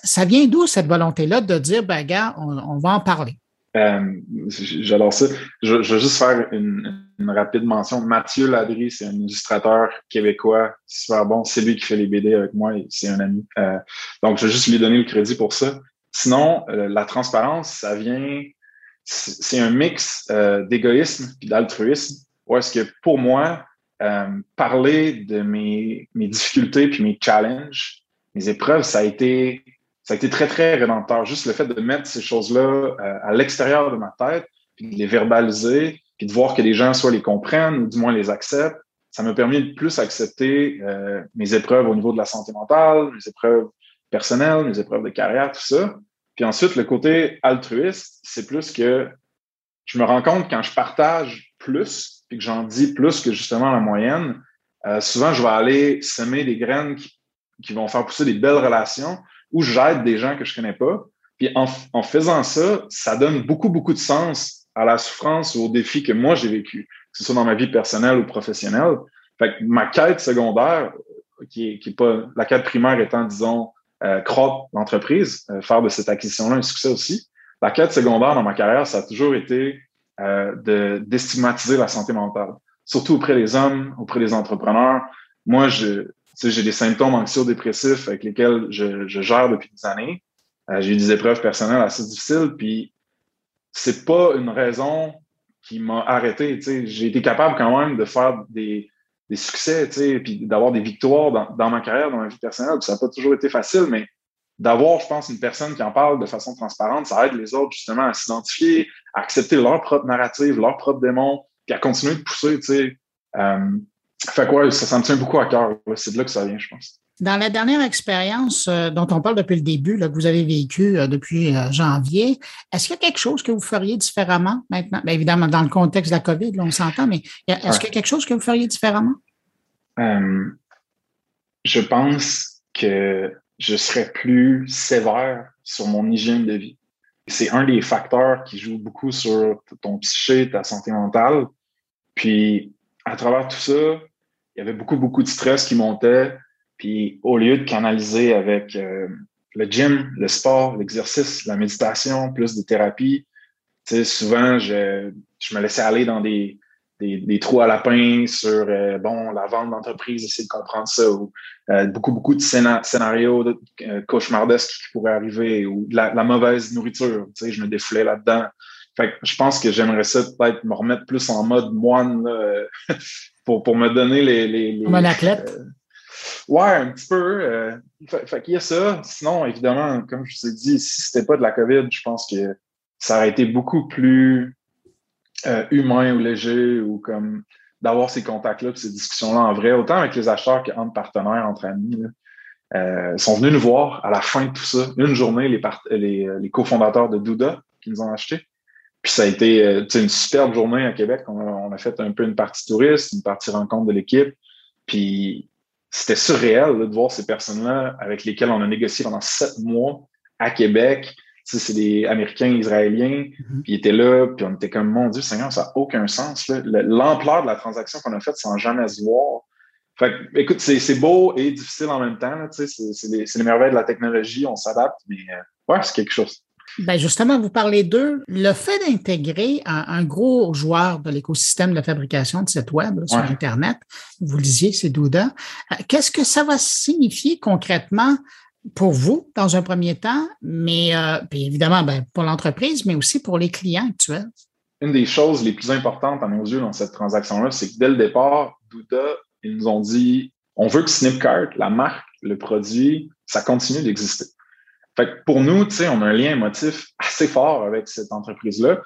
A: Ça, vient d'où cette volonté-là de dire, ben gars, on va en parler?
C: Euh, j'adore ça. Je, je, veux juste faire une, rapide mention. Mathieu Ladry, c'est un illustrateur québécois super bon. C'est lui qui fait les BD avec moi et c'est un ami. Euh, donc, je veux juste lui donner le crédit pour ça. Sinon, euh, la transparence, ça vient, c'est un mix d'égoïsme et d'altruisme. Ou est-ce que pour moi, parler de mes, mes difficultés puis mes challenges, mes épreuves, ça a été ça a été très, très rédempteur. Juste le fait de mettre ces choses-là euh, à l'extérieur de ma tête, puis de les verbaliser, puis de voir que les gens soit les comprennent ou du moins les acceptent, ça m'a permis de plus accepter euh, mes épreuves au niveau de la santé mentale, mes épreuves personnelles, mes épreuves de carrière, tout ça. Puis ensuite, le côté altruiste, c'est plus que je me rends compte quand je partage plus, puis que j'en dis plus que justement la moyenne, euh, souvent je vais aller semer des graines qui, qui vont faire pousser des belles relations, où j'aide des gens que je connais pas. Puis en, faisant ça, ça donne beaucoup, beaucoup de sens à la souffrance ou aux défis que moi j'ai vécu, que ce soit dans ma vie personnelle ou professionnelle. Fait que ma quête secondaire, qui est, qui est pas la quête primaire étant, disons, euh, croître l'entreprise, euh, faire de cette acquisition-là un succès aussi. La quête secondaire dans ma carrière, ça a toujours été euh, de la santé mentale, surtout auprès des hommes, auprès des entrepreneurs. Moi, je, j'ai des symptômes anxio-dépressifs avec lesquels je, gère depuis des années. Euh, j'ai eu des épreuves personnelles assez difficiles, puis c'est pas une raison qui m'a arrêté. J'ai été capable quand même de faire des, des succès, puis d'avoir des victoires dans, ma carrière, dans ma vie personnelle. ça n'a pas toujours été facile, mais d'avoir, je pense, une personne qui en parle de façon transparente, ça aide les autres justement à s'identifier, à accepter leur propre narrative, leur propre démon, puis à continuer de pousser. Euh, fait quoi, ça, ça me tient beaucoup à cœur. C'est de là que ça vient, je pense.
A: Dans la dernière expérience euh, dont on parle depuis le début, là, que vous avez vécu euh, depuis euh, janvier, est-ce qu'il y a quelque chose que vous feriez différemment maintenant? Bien, évidemment, dans le contexte de la COVID, là, on s'entend, mais est-ce qu'il y a quelque chose que vous feriez différemment?
C: je pense que je serais plus sévère sur mon hygiène de vie. C'est un des facteurs qui joue beaucoup sur ton psyché, ta santé mentale. Puis, à travers tout ça, il y avait beaucoup, beaucoup de stress qui montait. Puis au lieu de canaliser avec euh, le gym, le sport, l'exercice, la méditation, plus de thérapie, souvent, je, je me laissais aller dans des, des, trous à lapin sur, euh, bon, la vente d'entreprise, essayer de comprendre ça, ou euh, beaucoup, beaucoup de scénarios de, cauchemardesques qui pourraient arriver, ou la, la mauvaise nourriture, je me déflais là-dedans. Fait que je pense que j'aimerais ça peut-être me remettre plus en mode moine, pour, pour me donner les. les,
A: Comme un athlète? Euh,
C: ouais, un petit peu. Euh, fait, qu'il y a ça. Sinon, évidemment, comme je vous ai dit, si c'était pas de la COVID, je pense que ça aurait été beaucoup plus euh, humain ou léger ou comme d'avoir ces contacts-là, ces discussions-là en vrai, autant avec les acheteurs qu'entre partenaires, entre amis. Là. sont venus nous voir à la fin de tout ça. Une journée, les, les, les cofondateurs de Douda qui nous ont acheté. Puis ça a été euh, une superbe journée à Québec. On a, fait un peu une partie touriste, une partie rencontre de l'équipe. Puis c'était surréel de voir ces personnes-là avec lesquelles on a négocié pendant sept mois à Québec. c'est des Américains, Israéliens, mm-hmm. puis ils étaient là, puis on était comme, mon Dieu Seigneur, ça n'a aucun sens. L'ampleur de la transaction qu'on a faite sans jamais se voir. Fait écoute, c'est beau et difficile en même temps. C'est les, les, merveilles de la technologie, on s'adapte, mais euh, ouais, c'est quelque chose.
A: Ben justement, vous parlez d'eux. Le fait d'intégrer un, gros joueur de l'écosystème de fabrication de sites web sur Internet, vous le disiez, c'est Douda. Euh, qu'est-ce que ça va signifier concrètement pour vous dans un premier temps, mais euh, puis évidemment ben, pour l'entreprise, mais aussi pour les clients actuels?
C: Une des choses les plus importantes à nos yeux dans cette transaction-là, c'est que dès le départ, Douda, ils nous ont dit on veut que Snipcart, la marque, le produit, ça continue d'exister. Fait que pour nous, on a un lien émotif assez fort avec cette entreprise-là.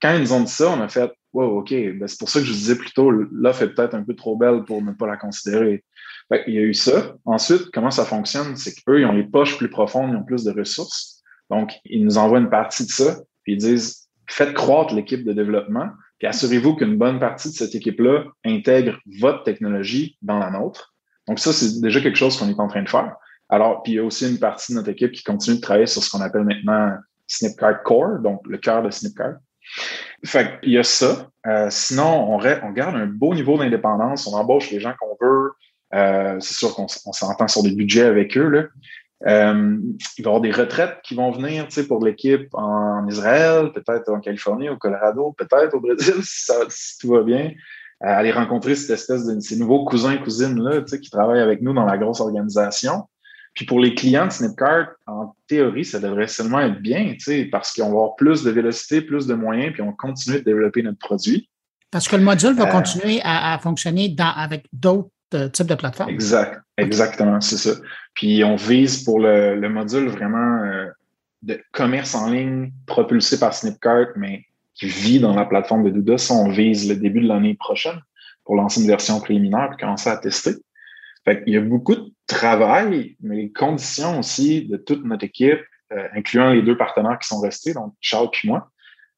C: quand ils nous ont dit ça, on a fait Wow, OK, ben c'est pour ça que je disais plutôt l'offre est peut-être un peu trop belle pour ne pas la considérer. Fait il y a eu ça. Ensuite, comment ça fonctionne? C'est qu'eux, ils ont les poches plus profondes, ils ont plus de ressources. Donc, ils nous envoient une partie de ça, puis ils disent faites croître l'équipe de développement, puis assurez-vous qu'une bonne partie de cette équipe-là intègre votre technologie dans la nôtre. Donc, ça, c'est déjà quelque chose qu'on est en train de faire. Alors, puis il y a aussi une partie de notre équipe qui continue de travailler sur ce qu'on appelle maintenant Snipcart Core, donc le cœur de Snipcart. Fait il y a ça. Euh, sinon, on, garde un beau niveau d'indépendance. On embauche les gens qu'on veut. Euh, c'est sûr qu'on s'entend sur des budgets avec eux. Là. Euh, il va y avoir des retraites qui vont venir pour l'équipe en Israël, peut-être en Californie, au Colorado, peut-être au Brésil, si, si tout va bien. aller rencontrer cette espèce de ces nouveaux cousins cousines là, qui travaillent avec nous dans la grosse organisation. Puis pour les clients de Snipcart, en théorie, ça devrait seulement être bien, parce qu'on va avoir plus de vélocité, plus de moyens, puis on continue de développer notre produit.
A: Parce que le module va euh, continuer à, fonctionner avec d'autres euh, types de plateformes.
C: Exact, exactement, c'est ça. Puis on vise pour le, module vraiment euh, de commerce en ligne propulsé par Snipcart, mais qui vit dans la plateforme de Douda. Ça, on vise le début de l'année prochaine pour lancer une version préliminaire et commencer à tester. Fait Il y a beaucoup de travail, mais les conditions aussi de toute notre équipe, euh, incluant les deux partenaires qui sont restés, donc Charles et moi,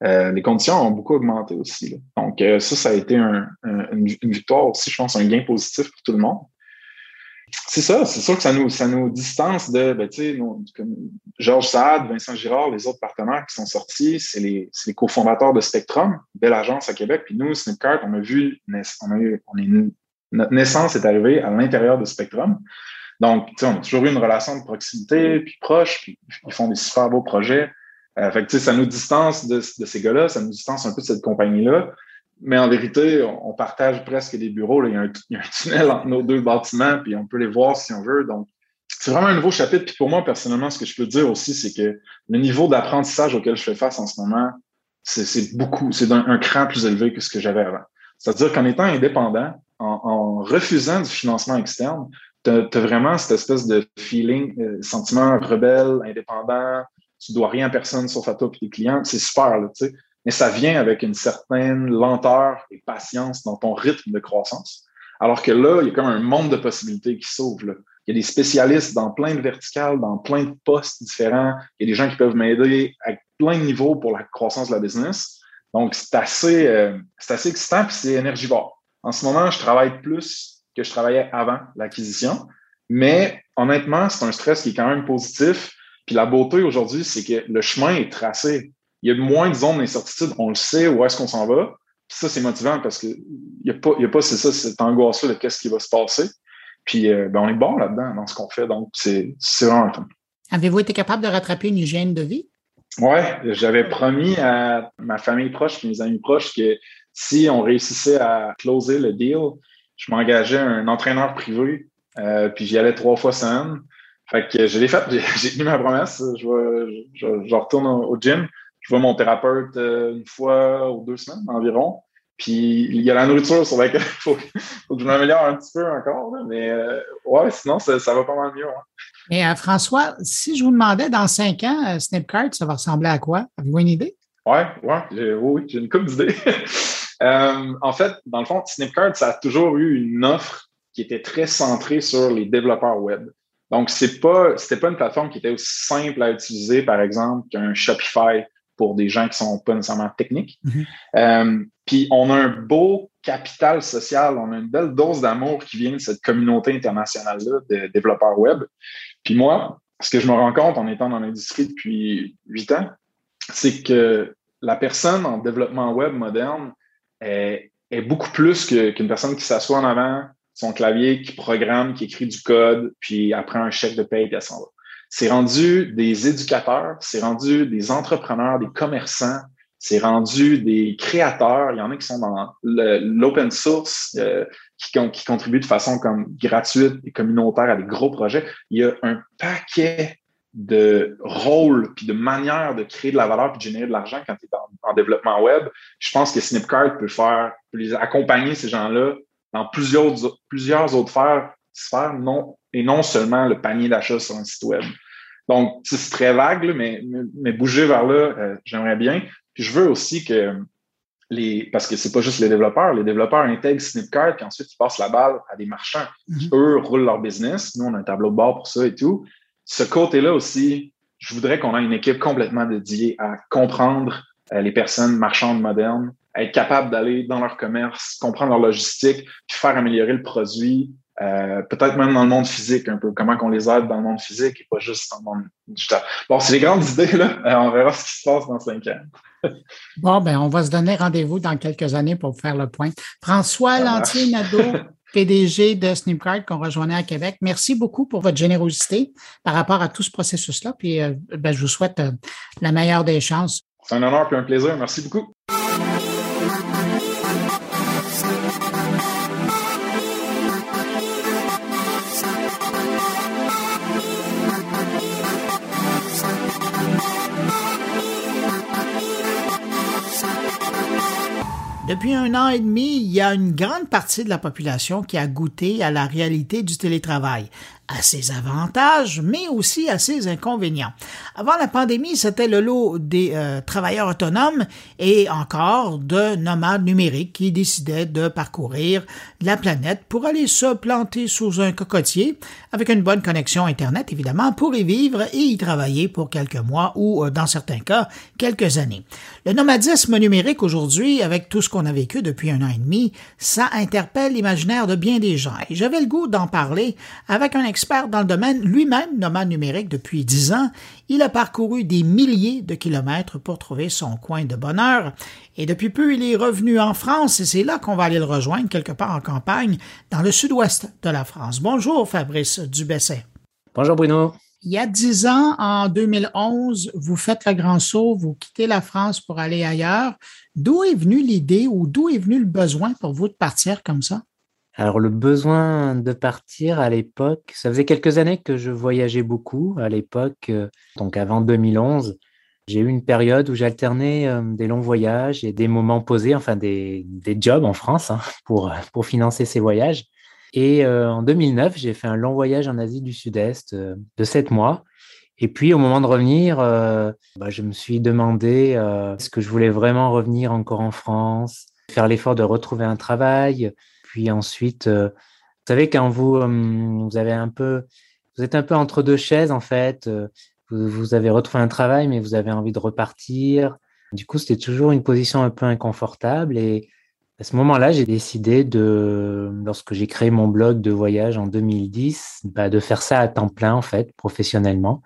C: euh, les conditions ont beaucoup augmenté aussi. Donc, euh, ça, ça a été une, victoire aussi, je pense, un gain positif pour tout le monde. C'est ça, c'est sûr que ça nous, ça nous distance de, ben, tu sais, Georges Saad, Vincent Girard, les autres partenaires qui sont sortis, c'est les, cofondateurs de Spectrum, belle agence à Québec. Puis nous, Snipcart, on a vu, on, a on est notre naissance est arrivée à l'intérieur de Spectrum. Donc, on a toujours eu une relation de proximité, puis proche, puis ils font des super beaux projets. Euh, fait que, ça nous distance de, ces gars-là, ça nous distance un peu de cette compagnie-là. Mais en vérité, on, partage presque des bureaux. Il, y a un, tunnel entre nos deux bâtiments, puis on peut les voir si on veut. Donc, c'est vraiment un nouveau chapitre. Puis pour moi, personnellement, ce que je peux dire aussi, c'est que le niveau d'apprentissage auquel je fais face en ce moment, c'est beaucoup, c'est d'un un cran plus élevé que ce que j'avais avant. C'est-à-dire qu'en étant indépendant, en, refusant du financement externe, tu as, vraiment cette espèce de feeling, euh, sentiment rebelle, indépendant, tu dois rien à personne sauf à toi et tes clients. C'est super, là, tu sais. Mais ça vient avec une certaine lenteur et patience dans ton rythme de croissance. Alors que là, il y a comme un monde de possibilités qui s'ouvre. Il y a des spécialistes dans plein de verticales, dans plein de postes différents. Il y a des gens qui peuvent m'aider à plein de niveaux pour la croissance de la business. Donc, c'est assez, euh, assez excitant et c'est énergivore. En ce moment, je travaille plus que je travaillais avant l'acquisition, mais honnêtement, c'est un stress qui est quand même positif. Puis la beauté aujourd'hui, c'est que le chemin est tracé. Il y a moins de zones d'incertitude. On le sait où est-ce qu'on s'en va. Puis ça, c'est motivant parce qu'il n'y a pas, y a pas c'est ça, cette angoisse-là de qu'est-ce qui va se passer. Puis euh, ben, on est bon là-dedans dans ce qu'on fait. Donc, c'est, vraiment fun.
A: Avez-vous été capable de rattraper une hygiène de vie?
C: Oui, j'avais promis à ma famille proche et mes amis proches que si on réussissait à closer le deal, je m'engageais un entraîneur privé, euh, puis j'y allais trois fois semaine. Fait que je l'ai fait, j'ai tenu ma promesse. Je, retourne au, gym. Je vois mon thérapeute euh, une fois ou deux semaines environ. Puis il y a la nourriture sur laquelle il faut, que je m'améliore un petit peu encore. Mais euh, ouais, sinon, ça, va pas mal mieux.
A: Et François, si je vous demandais dans cinq ans, Snipcart, ça va ressembler à quoi? Avez-vous une idée?
C: Ouais, ouais, oui, j'ai une couple d'idées. Euh, en fait, dans le fond, Snipcart, ça a toujours eu une offre qui était très centrée sur les développeurs web. Donc, c'est pas, c'était pas une plateforme qui était aussi simple à utiliser, par exemple, qu'un Shopify pour des gens qui sont pas nécessairement techniques. Mm-hmm. Euh, puis, on a un beau capital social, on a une belle dose d'amour qui vient de cette communauté internationale-là de développeurs web. Puis moi, ce que je me rends compte en étant dans l'industrie depuis huit ans, c'est que la personne en développement web moderne, est, beaucoup plus qu'une personne qui s'assoit en avant son clavier, qui programme, qui écrit du code, puis après un chèque de paye, puis elle s'en va. c'est rendu des éducateurs, c'est rendu des entrepreneurs, des commerçants, c'est rendu des créateurs. Il y en a qui sont dans l'open source, euh, qui, qui, contribuent de façon comme gratuite et communautaire à des gros projets. Il y a un paquet de rôles puis de manières de créer de la valeur puis de générer de l'argent quand tu es en, développement web. Je pense que Snipcart peut faire, peut les accompagner ces gens-là dans plusieurs, plusieurs autres sphères, non, et non seulement le panier d'achat sur un site web. Donc, c'est très vague, mais, mais, bouger vers là, euh, j'aimerais bien. Puis je veux aussi que les, parce que c'est pas juste les développeurs, les développeurs intègrent Snipcart, puis ensuite ils passent la balle à des marchands qui, mhm. eux, roulent leur business. Nous, on a un tableau de bord pour ça et tout. Ce côté-là aussi, je voudrais qu'on ait une équipe complètement dédiée à comprendre euh, les personnes marchandes modernes, être capable d'aller dans leur commerce, comprendre leur logistique, puis faire améliorer le produit, euh, peut-être même dans le monde physique, un peu, comment qu'on les aide dans le monde physique et pas juste dans le monde digital. Bon, c'est les grandes idées, là. Euh, on verra ce qui se passe dans cinq ans.
A: bon, ben, on va se donner rendez-vous dans quelques années pour faire le point. François Lantier-Nadeau, PDG de Snipcard qu'on rejoignait à Québec. Merci beaucoup pour votre générosité par rapport à tout ce processus-là. Puis, euh, ben, je vous souhaite la meilleure des chances.
C: C'est un honneur et un plaisir. Merci beaucoup.
A: Depuis un an et demi, il y a une grande partie de la population qui a goûté à la réalité du télétravail à ses avantages, mais aussi à ses inconvénients. Avant la pandémie, c'était le lot des euh, travailleurs autonomes et encore de nomades numériques qui décidaient de parcourir la planète pour aller se planter sous un cocotier avec une bonne connexion Internet, évidemment, pour y vivre et y travailler pour quelques mois ou, euh, dans certains cas, quelques années. Le nomadisme numérique aujourd'hui, avec tout ce qu'on a vécu depuis un an et demi, ça interpelle l'imaginaire de bien des gens. Et j'avais le goût d'en parler avec un expert dans le domaine, lui-même nomade numérique depuis dix ans. Il a parcouru des milliers de kilomètres pour trouver son coin de bonheur. Et depuis peu, il est revenu en France et c'est là qu'on va aller le rejoindre quelque part en campagne, dans le sud-ouest de la France. Bonjour Fabrice Dubesset.
D: Bonjour Bruno.
A: Il y a dix ans, en 2011, vous faites le grand saut, vous quittez la France pour aller ailleurs. D'où est venue l'idée ou d'où est venu le besoin pour vous de partir comme ça?
D: Alors le besoin de partir à l'époque, ça faisait quelques années que je voyageais beaucoup à l'époque, euh, donc avant 2011. J'ai eu une période où j'alternais euh, des longs voyages et des moments posés, enfin des, jobs en France hein, pour, pour financer ces voyages. Et euh, en 2009, j'ai fait un long voyage en Asie du Sud-Est de sept mois. Et puis au moment de revenir, bah, je me suis demandé est-ce que je voulais vraiment revenir encore en France, faire l'effort de retrouver un travail, puis ensuite, euh, vous savez, quand vous, euh, vous avez un peu, vous êtes un peu entre deux chaises, en fait, euh, vous, avez retrouvé un travail, mais vous avez envie de repartir. Du coup, c'était toujours une position un peu inconfortable. Et à ce moment-là, j'ai décidé de, lorsque j'ai créé mon blog de voyage en 2010, bah, de faire ça à temps plein, en fait, professionnellement,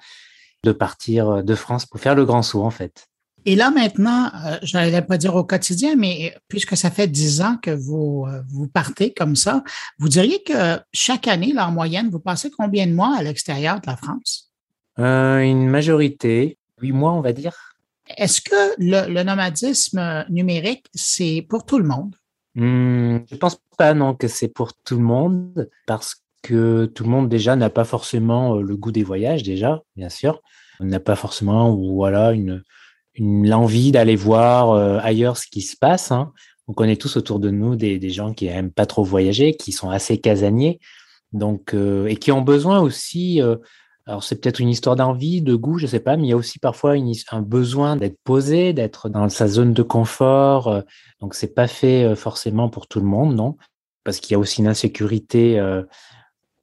D: de partir de France pour faire le grand saut, en fait.
A: Et là, maintenant, euh, je n'allais pas dire au quotidien, mais puisque ça fait dix ans que vous, euh, vous partez comme ça, vous diriez que chaque année, là, en moyenne, vous passez combien de mois à l'extérieur de la France?
D: Euh, une majorité, huit mois, on va dire.
A: Est-ce que le, nomadisme numérique, c'est pour tout le monde?
D: Hmm, je pense pas, non, que c'est pour tout le monde, parce que tout le monde, déjà, n'a pas forcément le goût des voyages, déjà, bien sûr. N'a pas forcément, voilà, une l'envie d'aller voir euh, ailleurs ce qui se passe. Hein. On connaît tous autour de nous des, des, gens qui aiment pas trop voyager, qui sont assez casaniers, donc euh, et qui ont besoin aussi. Euh, alors c'est peut-être une histoire d'envie, de goût, je sais pas, mais il y a aussi parfois un besoin d'être posé, d'être dans sa zone de confort. donc c'est pas fait forcément pour tout le monde, non? Parce qu'il y a aussi une insécurité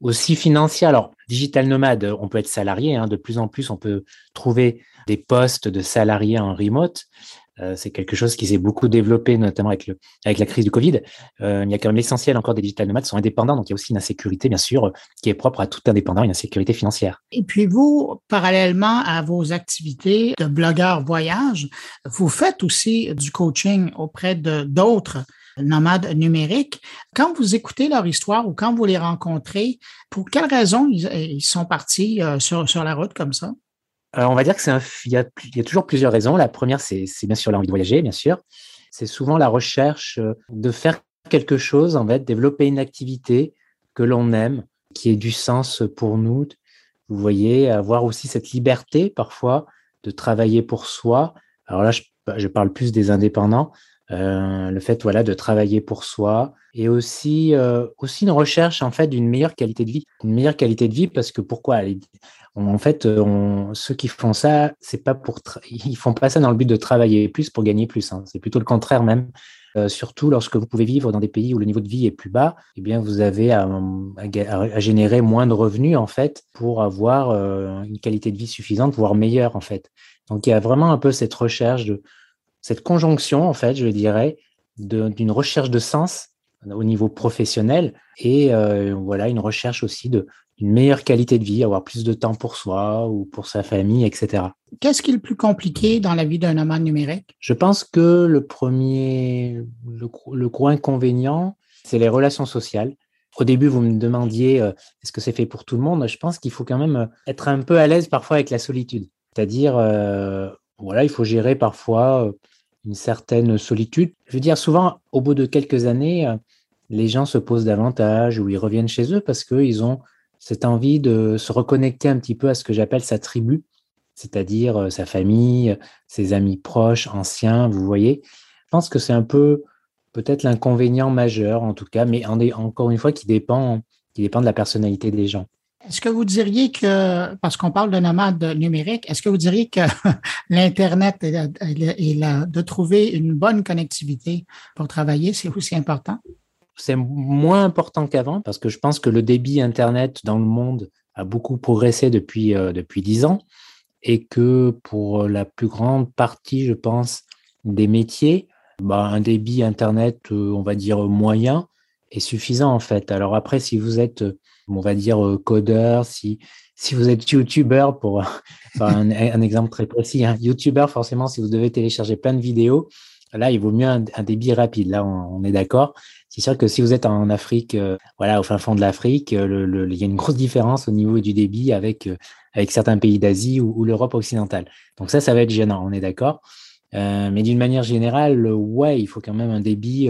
D: aussi financière. Alors digital nomade, on peut être salarié. Hein, de plus en plus, on peut trouver des postes de salariés en remote. Euh, c'est quelque chose qui s'est beaucoup développé, notamment avec, le, avec la crise du Covid. Euh, il y a quand même l'essentiel encore des digital nomades sont indépendants, donc il y a aussi une insécurité, bien sûr, qui est propre à tout indépendant, une insécurité financière.
A: Et puis vous, parallèlement à vos activités de blogueur voyage, vous faites aussi du coaching auprès de d'autres nomades numériques. Quand vous écoutez leur histoire ou quand vous les rencontrez, pour quelles raisons ils, sont partis sur, sur la route comme ça?
D: Alors, on va dire que c'est il, y a, il y a toujours plusieurs raisons. La première, c'est bien sûr l'envie de voyager, bien sûr. C'est souvent la recherche de faire quelque chose, en fait, développer une activité que l'on aime, qui ait du sens pour nous. Vous voyez, avoir aussi cette liberté parfois de travailler pour soi. Alors là, je, parle plus des indépendants. Euh, le fait voilà de travailler pour soi et aussi euh, aussi une recherche en fait d'une meilleure qualité de vie une meilleure qualité de vie parce que pourquoi en fait ceux qui font ça c'est pas pour ils font pas ça dans le but de travailler plus pour gagner plus hein. c'est plutôt le contraire même euh, surtout lorsque vous pouvez vivre dans des pays où le niveau de vie est plus bas, eh bien vous avez à, générer moins de revenus en fait pour avoir euh, une qualité de vie suffisante, voire meilleure en fait. Donc il y a vraiment un peu cette recherche de cette conjonction en fait, je dirais, d'une recherche de sens au niveau professionnel et euh, voilà une recherche aussi de une meilleure qualité de vie, avoir plus de temps pour soi ou pour sa famille, etc.
A: Qu'est-ce qui est le plus compliqué dans la vie d'un nomade numérique?
D: Je pense que le premier, le, gros inconvénient, c'est les relations sociales. Au début, vous me demandiez euh, est-ce que c'est fait pour tout le monde? Je pense qu'il faut quand même euh, être un peu à l'aise parfois avec la solitude. C'est-à-dire, euh, voilà, il faut gérer parfois une certaine solitude. Je veux dire, souvent, au bout de quelques années, les gens se posent davantage ou ils reviennent chez eux parce qu'ils ont cette envie de se reconnecter un petit peu à ce que j'appelle sa tribu, c'est-à-dire euh, sa famille, ses amis proches, anciens, vous voyez. Je pense que c'est un peu peut-être l'inconvénient majeur en tout cas, mais encore une fois qui dépend, qui dépend de la personnalité des gens.
A: Est-ce que vous diriez que, parce qu'on parle de nomade numérique, est-ce que vous diriez que l'Internet et, de trouver une bonne connectivité pour travailler, c'est aussi important?
D: c'est moins important qu'avant parce que je pense que le débit Internet dans le monde a beaucoup progressé depuis, euh, depuis 10 ans et que pour la plus grande partie, je pense, des métiers, bah, un débit Internet, euh, on va dire moyen, est suffisant en fait. Alors après, si vous êtes, on va dire, euh, codeur, si, si vous êtes YouTuber, pour un, un, exemple très précis, hein, YouTuber, forcément, si vous devez télécharger plein de vidéos, là, il vaut mieux un, débit rapide. Là, on est d'accord. C'est sûr que si vous êtes en Afrique, euh, voilà, au fin fond de l'Afrique, euh, il y a une grosse différence au niveau du débit avec, euh, avec certains pays d'Asie ou, l'Europe occidentale. Donc ça, ça va être gênant, on est d'accord. mais d'une manière générale, ouais, il faut quand même un débit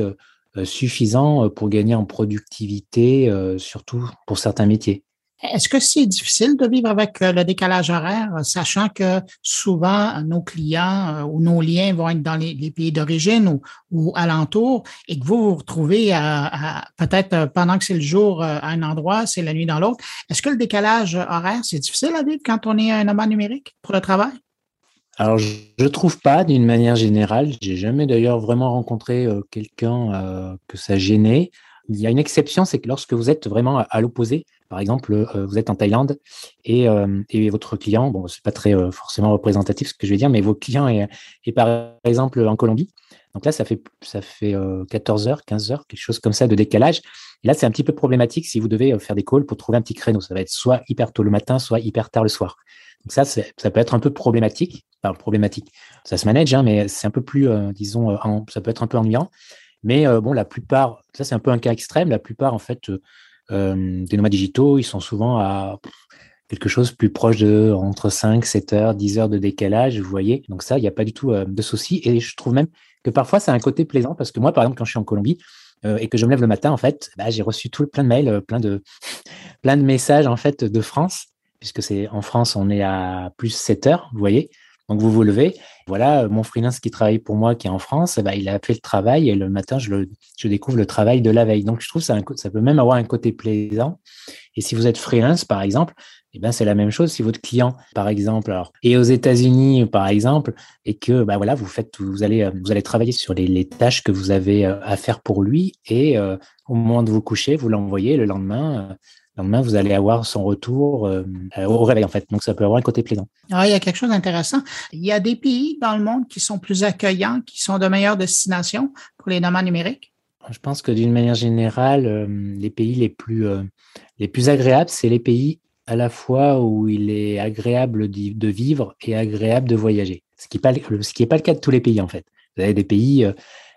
D: suffisant pour gagner en productivité, surtout pour certains métiers.
A: Est-ce que c'est difficile de vivre avec euh, le décalage horaire, sachant que souvent nos clients euh, ou nos liens vont être dans les, pays d'origine ou, ou alentours et que vous vous retrouvez à, peut-être euh, pendant que c'est le jour à un endroit, c'est la nuit dans l'autre. Est-ce que le décalage horaire, c'est difficile à vivre quand on est un homme numérique pour le travail?
D: Alors, je ne trouve pas d'une manière générale. J'ai jamais d'ailleurs vraiment rencontré quelqu'un que ça gênait. Il y a une exception, c'est que lorsque vous êtes vraiment à l'opposé, par exemple, euh, vous êtes en Thaïlande et, euh, et votre client, bon, c'est pas très euh, forcément représentatif ce que je vais dire, mais votre client est, est, par exemple en Colombie. Donc là, ça fait, ça fait 14 heures, 15 heures, quelque chose comme ça de décalage. Et là, c'est un petit peu problématique si vous devez faire des calls pour trouver un petit créneau. Ça va être soit hyper tôt le matin, soit hyper tard le soir. Donc ça, ça peut être un peu problématique. Enfin, problématique. Ça se manage, hein, mais c'est un peu plus, disons, ça peut être un peu ennuyant. Mais bon, la plupart, ça c'est un peu un cas extrême. La plupart, en fait, euh, des nomades digitaux, ils sont souvent à quelque chose plus proche de entre 5, 7 heures, 10 heures de décalage, vous voyez. Donc ça, il n'y a pas du tout euh, de souci. Et je trouve même que parfois, c'est un côté plaisant parce que moi, par exemple, quand je suis en Colombie euh, et que je me lève le matin, en fait, bah, j'ai reçu tout plein de mails, plein de, plein de messages en fait de France, puisque c'est en France, on est à plus 7 heures, vous voyez. Donc vous vous levez, voilà, mon freelance qui travaille pour moi, qui est en France, ben, il a fait le travail et le matin, je, le, je découvre le travail de la veille. Donc je trouve ça, ça peut même avoir un côté plaisant. Et si vous êtes freelance, par exemple, eh ben, c'est la même chose si votre client, par exemple, alors, est aux États-Unis, par exemple, et que bah, voilà, vous faites, vous allez, vous allez travailler sur les, les tâches que vous avez euh, à faire pour lui, et euh, au moment de vous coucher, vous l'envoyez le lendemain. Euh, lendemain, vous allez avoir son retour euh, au réveil, en fait. Donc, ça peut avoir un côté plaisant.
A: Ah, il y a quelque chose d'intéressant. Il y a des pays dans le monde qui sont plus accueillants, qui sont de meilleures destinations pour les nomades numériques?
D: Je pense que d'une manière générale, euh, les pays les plus, euh, les plus agréables, c'est les pays à la fois où il est agréable de vivre et agréable de voyager. Ce qui n'est pas, le cas de tous les pays, en fait. Vous avez des pays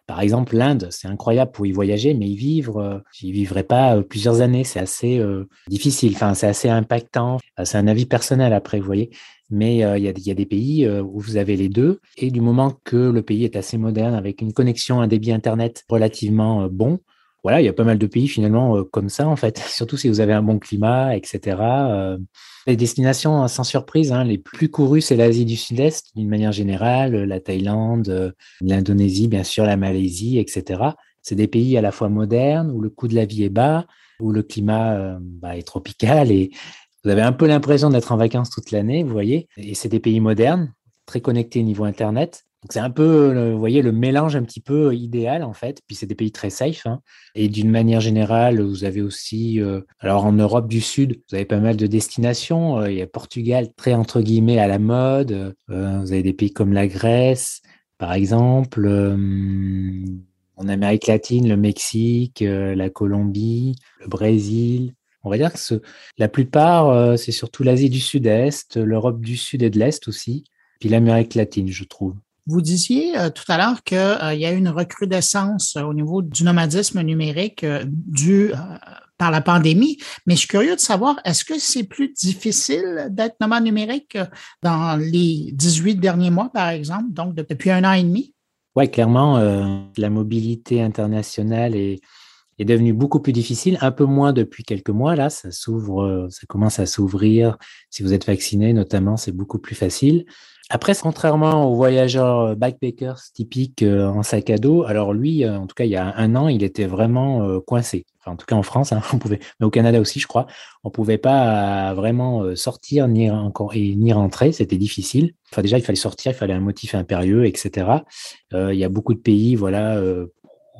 D: Par exemple, l'Inde, c'est incroyable pour y voyager, mais y vivre, j'y vivrai pas plusieurs années. C'est assez difficile. Enfin, c'est assez impactant. C'est un avis personnel après, vous voyez. Mais il y, y, a, des pays où vous avez les deux. Et du moment que le pays est assez moderne, avec une connexion, un débit Internet relativement bon, voilà, il y a pas mal de pays finalement euh, comme ça en fait, surtout si vous avez un bon climat, etc. Euh, les destinations, sans surprise, hein, les plus courues, c'est l'Asie du Sud-Est d'une manière générale, la Thaïlande, euh, l'Indonésie, bien sûr, la Malaisie, etc. C'est des pays à la fois modernes où le coût de la vie est bas, où le climat bah, est tropical et vous avez un peu l'impression d'être en vacances toute l'année, vous voyez. Et c'est des pays modernes, très connectés au niveau Internet. Donc c'est un peu, vous voyez, le mélange un petit peu idéal en fait. Puis c'est des pays très safe. Hein. Et d'une manière générale, vous avez aussi, euh, alors en Europe du Sud, vous avez pas mal de destinations. Euh, il y a Portugal très entre guillemets à la mode. Euh, vous avez des pays comme la Grèce, par exemple. en Amérique latine, le Mexique, la Colombie, le Brésil. On va dire que la plupart, c'est surtout l'Asie du Sud-Est, l'Europe du Sud et de l'Est aussi, puis l'Amérique latine, je trouve.
A: Vous disiez euh, tout à l'heure qu'il euh, y a une recrudescence euh, au niveau du nomadisme numérique dû par la pandémie, mais je suis curieux de savoir, est-ce que c'est plus difficile d'être nomade numérique dans les 18 derniers mois, par exemple, donc depuis un an et demi?
D: Oui, clairement, la mobilité internationale est, est devenue beaucoup plus difficile, un peu moins depuis quelques mois. Là, ça s'ouvre, ça commence à s'ouvrir. Si vous êtes vacciné, notamment, c'est beaucoup plus facile. Après, contrairement aux voyageurs euh, backpackers typiques euh, en sac à dos, alors lui, euh, en tout cas, il y a un an, il était vraiment coincé. Enfin, en tout cas, en France, hein, on pouvait, mais au Canada aussi, je crois, on pouvait pas vraiment sortir ni encore ni rentrer. C'était difficile. Enfin, déjà, il fallait sortir, il fallait un motif impérieux, etc. il y a beaucoup de pays, voilà,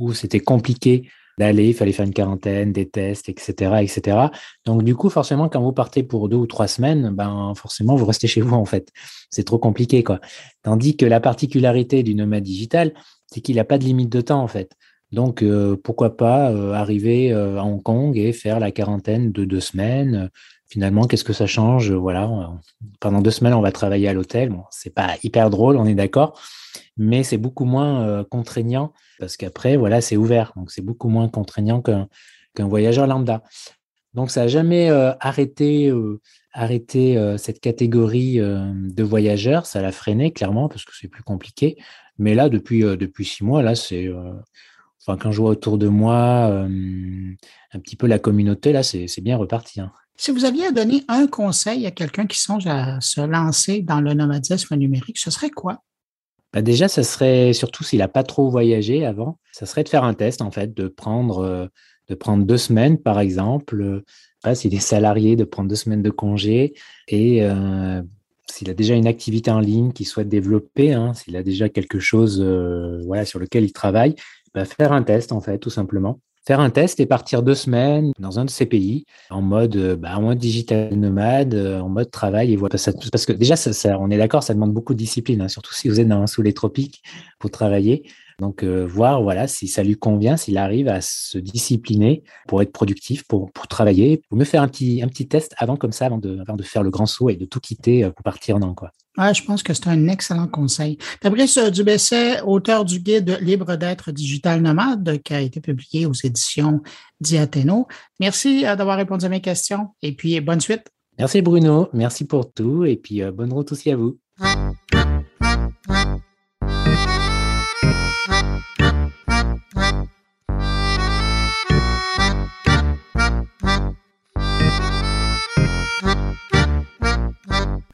D: où c'était compliqué d'aller, il fallait faire une quarantaine, des tests, etc., etc. Donc du coup, forcément, quand vous partez pour deux ou trois semaines, ben forcément, vous restez chez vous en fait. C'est trop compliqué, quoi. Tandis que la particularité du nomade digital, c'est qu'il n'a pas de limite de temps en fait. Donc euh, pourquoi pas euh, arriver euh, à Hong Kong et faire la quarantaine de deux semaines. Finalement, qu'est-ce que ça change? Voilà, pendant deux semaines, on va travailler à l'hôtel. Bon, c'est pas hyper drôle, on est d'accord mais c'est beaucoup moins euh, contraignant parce qu'après, voilà, c'est ouvert. Donc, c'est beaucoup moins contraignant qu'un voyageur lambda. Donc, ça n'a jamais euh, arrêté, euh, arrêté cette catégorie de voyageurs. Ça l'a freiné, clairement, parce que c'est plus compliqué. Mais là, depuis, depuis six mois, là, c'est. enfin, quand je vois autour de moi un petit peu la communauté, là, c'est bien reparti. Hein.
A: Si vous aviez à donner un conseil à quelqu'un qui songe à se lancer dans le nomadisme numérique, ce serait quoi?
D: Bah déjà, ça serait, surtout s'il n'a pas trop voyagé avant, ça serait de faire un test, en fait, de prendre, euh, de prendre deux semaines, par exemple, euh, s'il est salarié, de prendre deux semaines de congé et euh, s'il a déjà une activité en ligne qu'il souhaite développer, hein, s'il a déjà quelque chose voilà, sur lequel il travaille, bah faire un test, en fait, tout simplement faire un test et partir deux semaines dans un de ces pays en mode, euh, bah, en mode digital nomade, euh, en mode travail. Et voilà, parce que déjà, ça, on est d'accord, ça demande beaucoup de discipline, hein, surtout si vous êtes dans, sous les tropiques pour travailler. Donc, euh, voir voilà, si ça lui convient, s'il arrive à se discipliner pour être productif, pour, pour travailler. Vous me faire un petit, un petit test avant, comme ça, avant de, avant de faire le grand saut et de tout quitter pour partir en an. Quoi.
A: Ouais, je pense que c'est un excellent conseil. Fabrice Dubesset, auteur du guide Libre d'être digital nomade, qui a été publié aux éditions Diathéno. Merci d'avoir répondu à mes questions et puis bonne suite.
D: Merci Bruno, merci pour tout et puis bonne route aussi à vous.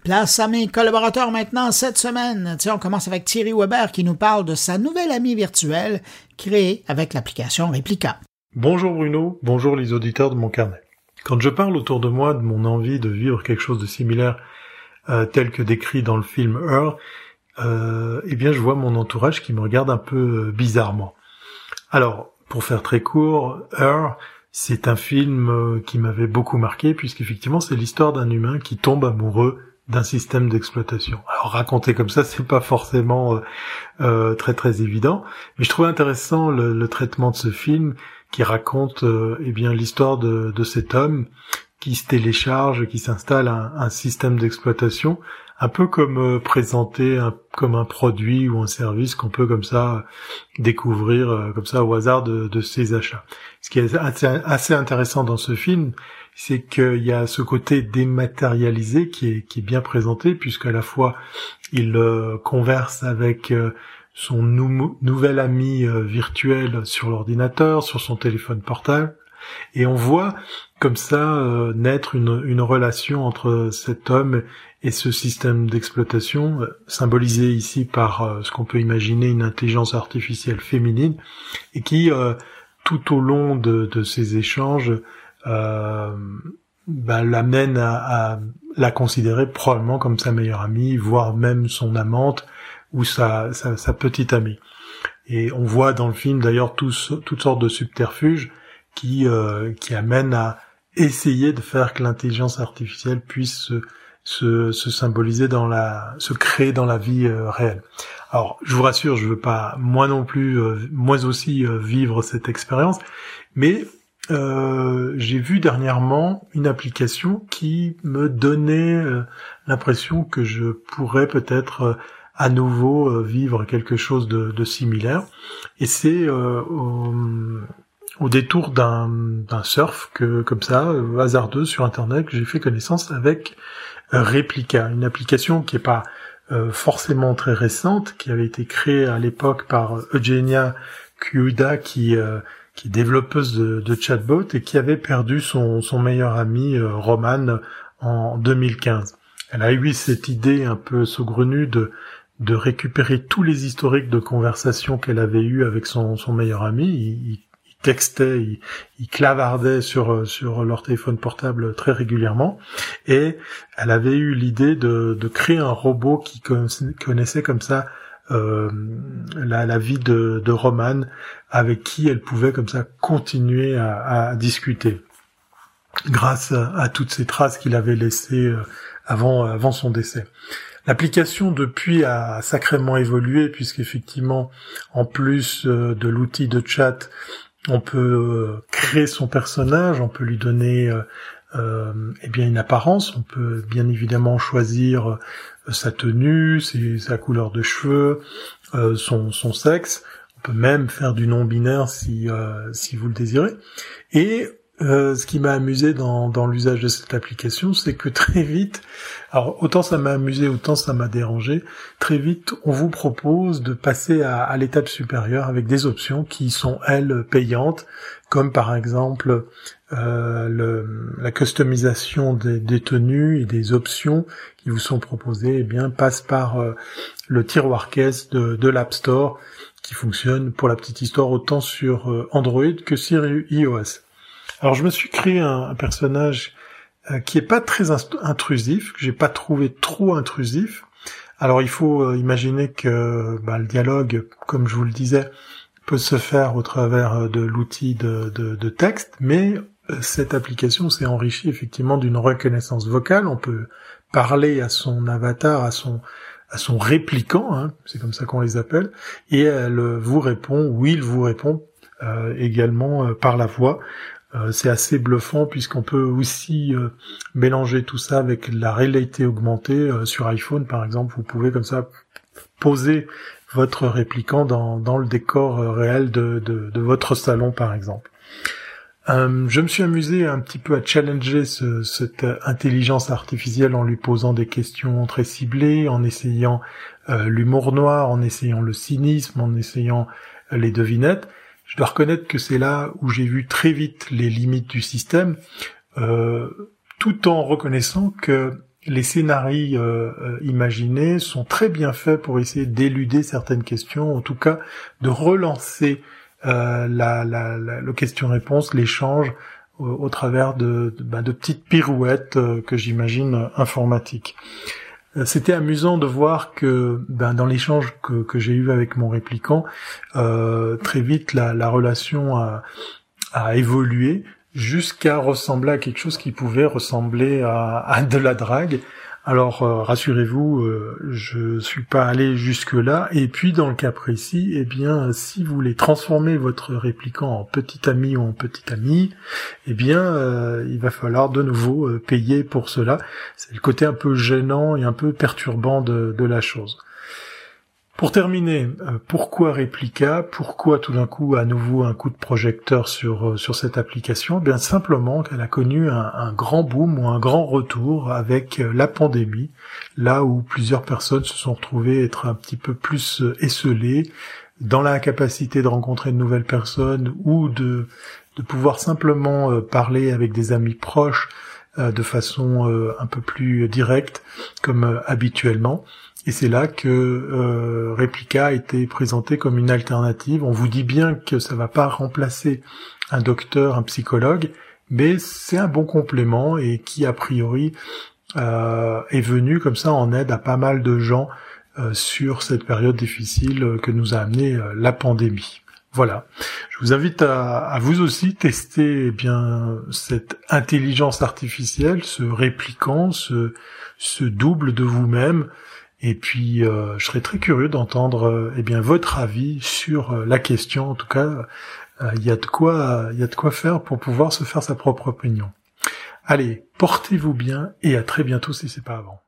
A: Place à mes collaborateurs maintenant cette semaine. Tiens, on commence avec Thierry Weber qui nous parle de sa nouvelle amie virtuelle créée avec l'application Replica.
E: Bonjour Bruno, bonjour les auditeurs de mon carnet. Quand je parle autour de moi de mon envie de vivre quelque chose de similaire euh, tel que décrit dans le film Her, euh, eh bien je vois mon entourage qui me regarde un peu euh, bizarrement. Alors, pour faire très court, Her, c'est un film qui m'avait beaucoup marqué puisqu'effectivement c'est l'histoire d'un humain qui tombe amoureux d'un système d'exploitation. Alors raconter comme ça, c'est pas forcément euh, euh, très très évident, mais je trouvais intéressant le, traitement de ce film qui raconte euh, eh bien l'histoire de, cet homme qui se télécharge, qui s'installe un, un système d'exploitation, un peu comme euh, présenter un, comme un produit ou un service qu'on peut comme ça découvrir euh, comme ça au hasard de, de, ses achats. Ce qui est assez, intéressant dans ce film, c'est qu'il y a ce côté dématérialisé qui est, bien présenté, puisqu'à la fois il converse avec son nouvel ami virtuel sur l'ordinateur, sur son téléphone portable, et on voit comme ça euh, naître une, relation entre cet homme et ce système d'exploitation, euh, symbolisé ici par euh, ce qu'on peut imaginer une intelligence artificielle féminine, et qui, tout au long de ces échanges, bah, l'amène à, à, la considérer probablement comme sa meilleure amie, voire même son amante ou sa, sa, sa petite amie. Et on voit dans le film d'ailleurs toutes sortes de subterfuges qui, euh, qui amène à essayer de faire que l'intelligence artificielle puisse se, se, se, symboliser dans la, se créer dans la vie euh, réelle. Alors, je vous rassure, je veux pas moi non plus, euh, moi aussi vivre cette expérience, mais j'ai vu dernièrement une application qui me donnait l'impression que je pourrais peut-être à nouveau vivre quelque chose de, de similaire. Et c'est au détour d'un surf que comme ça euh, hasardeux sur internet que j'ai fait connaissance avec euh, Replica, une application qui est pas euh, forcément très récente, qui avait été créée à l'époque par Eugenia Kuda, qui qui est développeuse de, chatbot et qui avait perdu son, son meilleur ami Roman en 2015. Elle a eu cette idée un peu saugrenue de de récupérer tous les historiques de conversation qu'elle avait eu avec son, son meilleur ami. Il, textaient, ils, ils, clavardaient sur euh, sur leur téléphone portable très régulièrement. Et elle avait eu l'idée de, de créer un robot qui connaissait comme ça euh, la, la, vie de, de Roman, avec qui elle pouvait comme ça continuer à, discuter, grâce à, toutes ces traces qu'il avait laissées euh, avant avant son décès. L'application depuis a sacrément évolué puisqu'effectivement, en plus euh, de l'outil de chat, on peut euh, créer son personnage, on peut lui donner euh, eh bien une apparence, on peut bien évidemment choisir sa tenue, sa couleur de cheveux, son, son sexe, même faire du non-binaire si, si vous le désirez. Et euh, ce qui m'a amusé dans, dans l'usage de cette application, c'est que très vite, alors autant ça m'a amusé, autant ça m'a dérangé, très vite on vous propose de passer à, à l'étape supérieure avec des options qui sont elles payantes, comme par exemple euh, le, la customisation des, des, tenues et des options qui vous sont proposées, eh bien passe par euh, le tiroir caisse de, de l'App Store qui fonctionne pour la petite histoire autant sur euh, Android que sur iOS. Alors je me suis créé un, personnage euh, qui est pas très intrusif, que j'ai pas trouvé trop intrusif. Alors il faut euh, imaginer que bah, le dialogue, comme je vous le disais, peut se faire au travers de l'outil de, texte, mais cette application s'est enrichie effectivement d'une reconnaissance vocale. On peut parler à son avatar, à son à son répliquant, hein, c'est comme ça qu'on les appelle, et elle vous répond, ou il vous répond également par la voix. Euh, c'est assez bluffant puisqu'on peut aussi euh, mélanger tout ça avec la réalité augmentée euh, sur iPhone par exemple. Vous pouvez comme ça poser votre répliquant dans, dans le décor réel de, de, de, votre salon par exemple. Je me suis amusé un petit peu à challenger ce, cette intelligence artificielle en lui posant des questions très ciblées, en essayant l'humour noir, en essayant le cynisme, en essayant les devinettes. Je dois reconnaître que c'est là où j'ai vu très vite les limites du système, euh, tout en reconnaissant que les scénarios euh, euh, imaginés sont très bien faits pour essayer d'éluder certaines questions, en tout cas de relancer la, la, le question-réponse, l'échange au, travers de, bah, de, petites pirouettes que j'imagine informatiques. Euh, c'était amusant de voir que ben, dans l'échange que, que j'ai eu avec mon répliquant, euh, très vite la, la relation a, a, évolué jusqu'à ressembler à quelque chose qui pouvait ressembler à, à de la drague, Alors euh, rassurez-vous, euh, je suis pas allé jusque là. Et puis dans le cas précis, eh bien, si vous voulez transformer votre répliquant en petit ami ou en petit ami, eh bien, euh, il va falloir de nouveau payer pour cela. C'est le côté un peu gênant et un peu perturbant de la chose. Pour terminer, euh, pourquoi Replica? Pourquoi tout d'un coup à nouveau un coup de projecteur sur euh, sur cette application? Eh Bien simplement qu'elle a connu un, grand boom ou un grand retour avec euh, la pandémie, là où plusieurs personnes se sont retrouvées être un petit peu plus esselées dans la capacité de rencontrer de nouvelles personnes ou de de pouvoir simplement parler avec des amis proches de façon un peu plus directe comme habituellement. Et c'est là que euh, Replica a été présenté comme une alternative. On vous dit bien que ça va pas remplacer un docteur, un psychologue, mais c'est un bon complément et qui a priori euh, est venu comme ça en aide à pas mal de gens euh, sur cette période difficile que nous a amené euh, la pandémie. Voilà. Je vous invite à, vous aussi tester eh bien cette intelligence artificielle, ce répliquant, ce, ce double de vous-même et puis, euh, je serais très curieux d'entendre euh, eh bien votre avis sur euh, la question. En tout cas, il y a de quoi, il y a de quoi faire pour pouvoir se faire sa propre opinion. Allez, portez-vous bien et à très bientôt si c'est pas avant.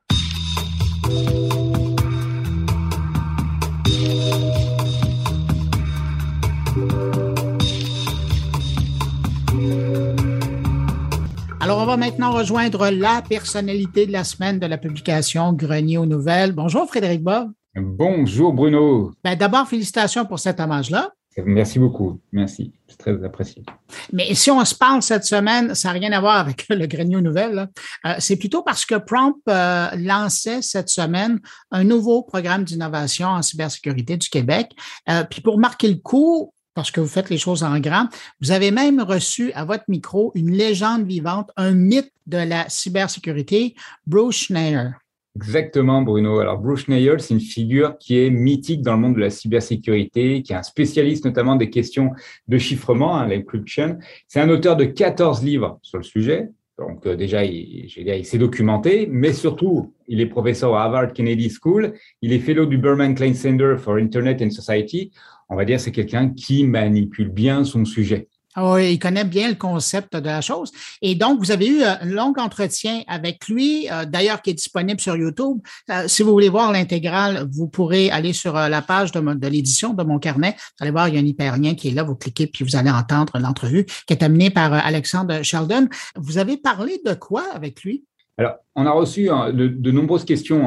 A: Alors, on va maintenant rejoindre la personnalité de la semaine de la publication Grenier aux nouvelles. Bonjour Frédéric Bob.
F: Bonjour Bruno.
A: Ben, D'abord, félicitations pour cet hommage-là.
F: Merci beaucoup. Merci. C'est très apprécié.
A: Mais si on se parle cette semaine, ça n'a rien à voir avec le Grenier aux nouvelles. Euh, c'est plutôt parce que Prompt euh, lançait cette semaine un nouveau programme d'innovation en cybersécurité du Québec. Euh, puis pour marquer le coup, parce que vous faites les choses en grand. Vous avez même reçu à votre micro une légende vivante, un mythe de la cybersécurité, Bruce Schneier.
F: Exactement, Bruno. Alors, Bruce Schneier, c'est une figure qui est mythique dans le monde de la cybersécurité, qui est un spécialiste notamment des questions de chiffrement, hein, l'encryption. C'est un auteur de 14 livres sur le sujet. Donc, euh, déjà, il, il s'est documenté, mais surtout, il est professeur à Harvard Kennedy School. Il est fellow du Berman Klein Center for Internet and Society on va dire, c'est quelqu'un qui manipule bien son sujet.
A: Ah oui, il connaît bien le concept de la chose. Et donc, vous avez eu un long entretien avec lui, euh, d'ailleurs, qui est disponible sur YouTube. Euh, si vous voulez voir l'intégrale, vous pourrez aller sur euh, la page de, de l'édition de mon carnet. Vous allez voir, il y a un hyperlien qui est là. Vous cliquez, puis vous allez entendre l'entrevue qui est amenée par Alexandre Sheldon. Vous avez parlé de quoi avec lui?
F: Alors, on a reçu hein, de, nombreuses questions.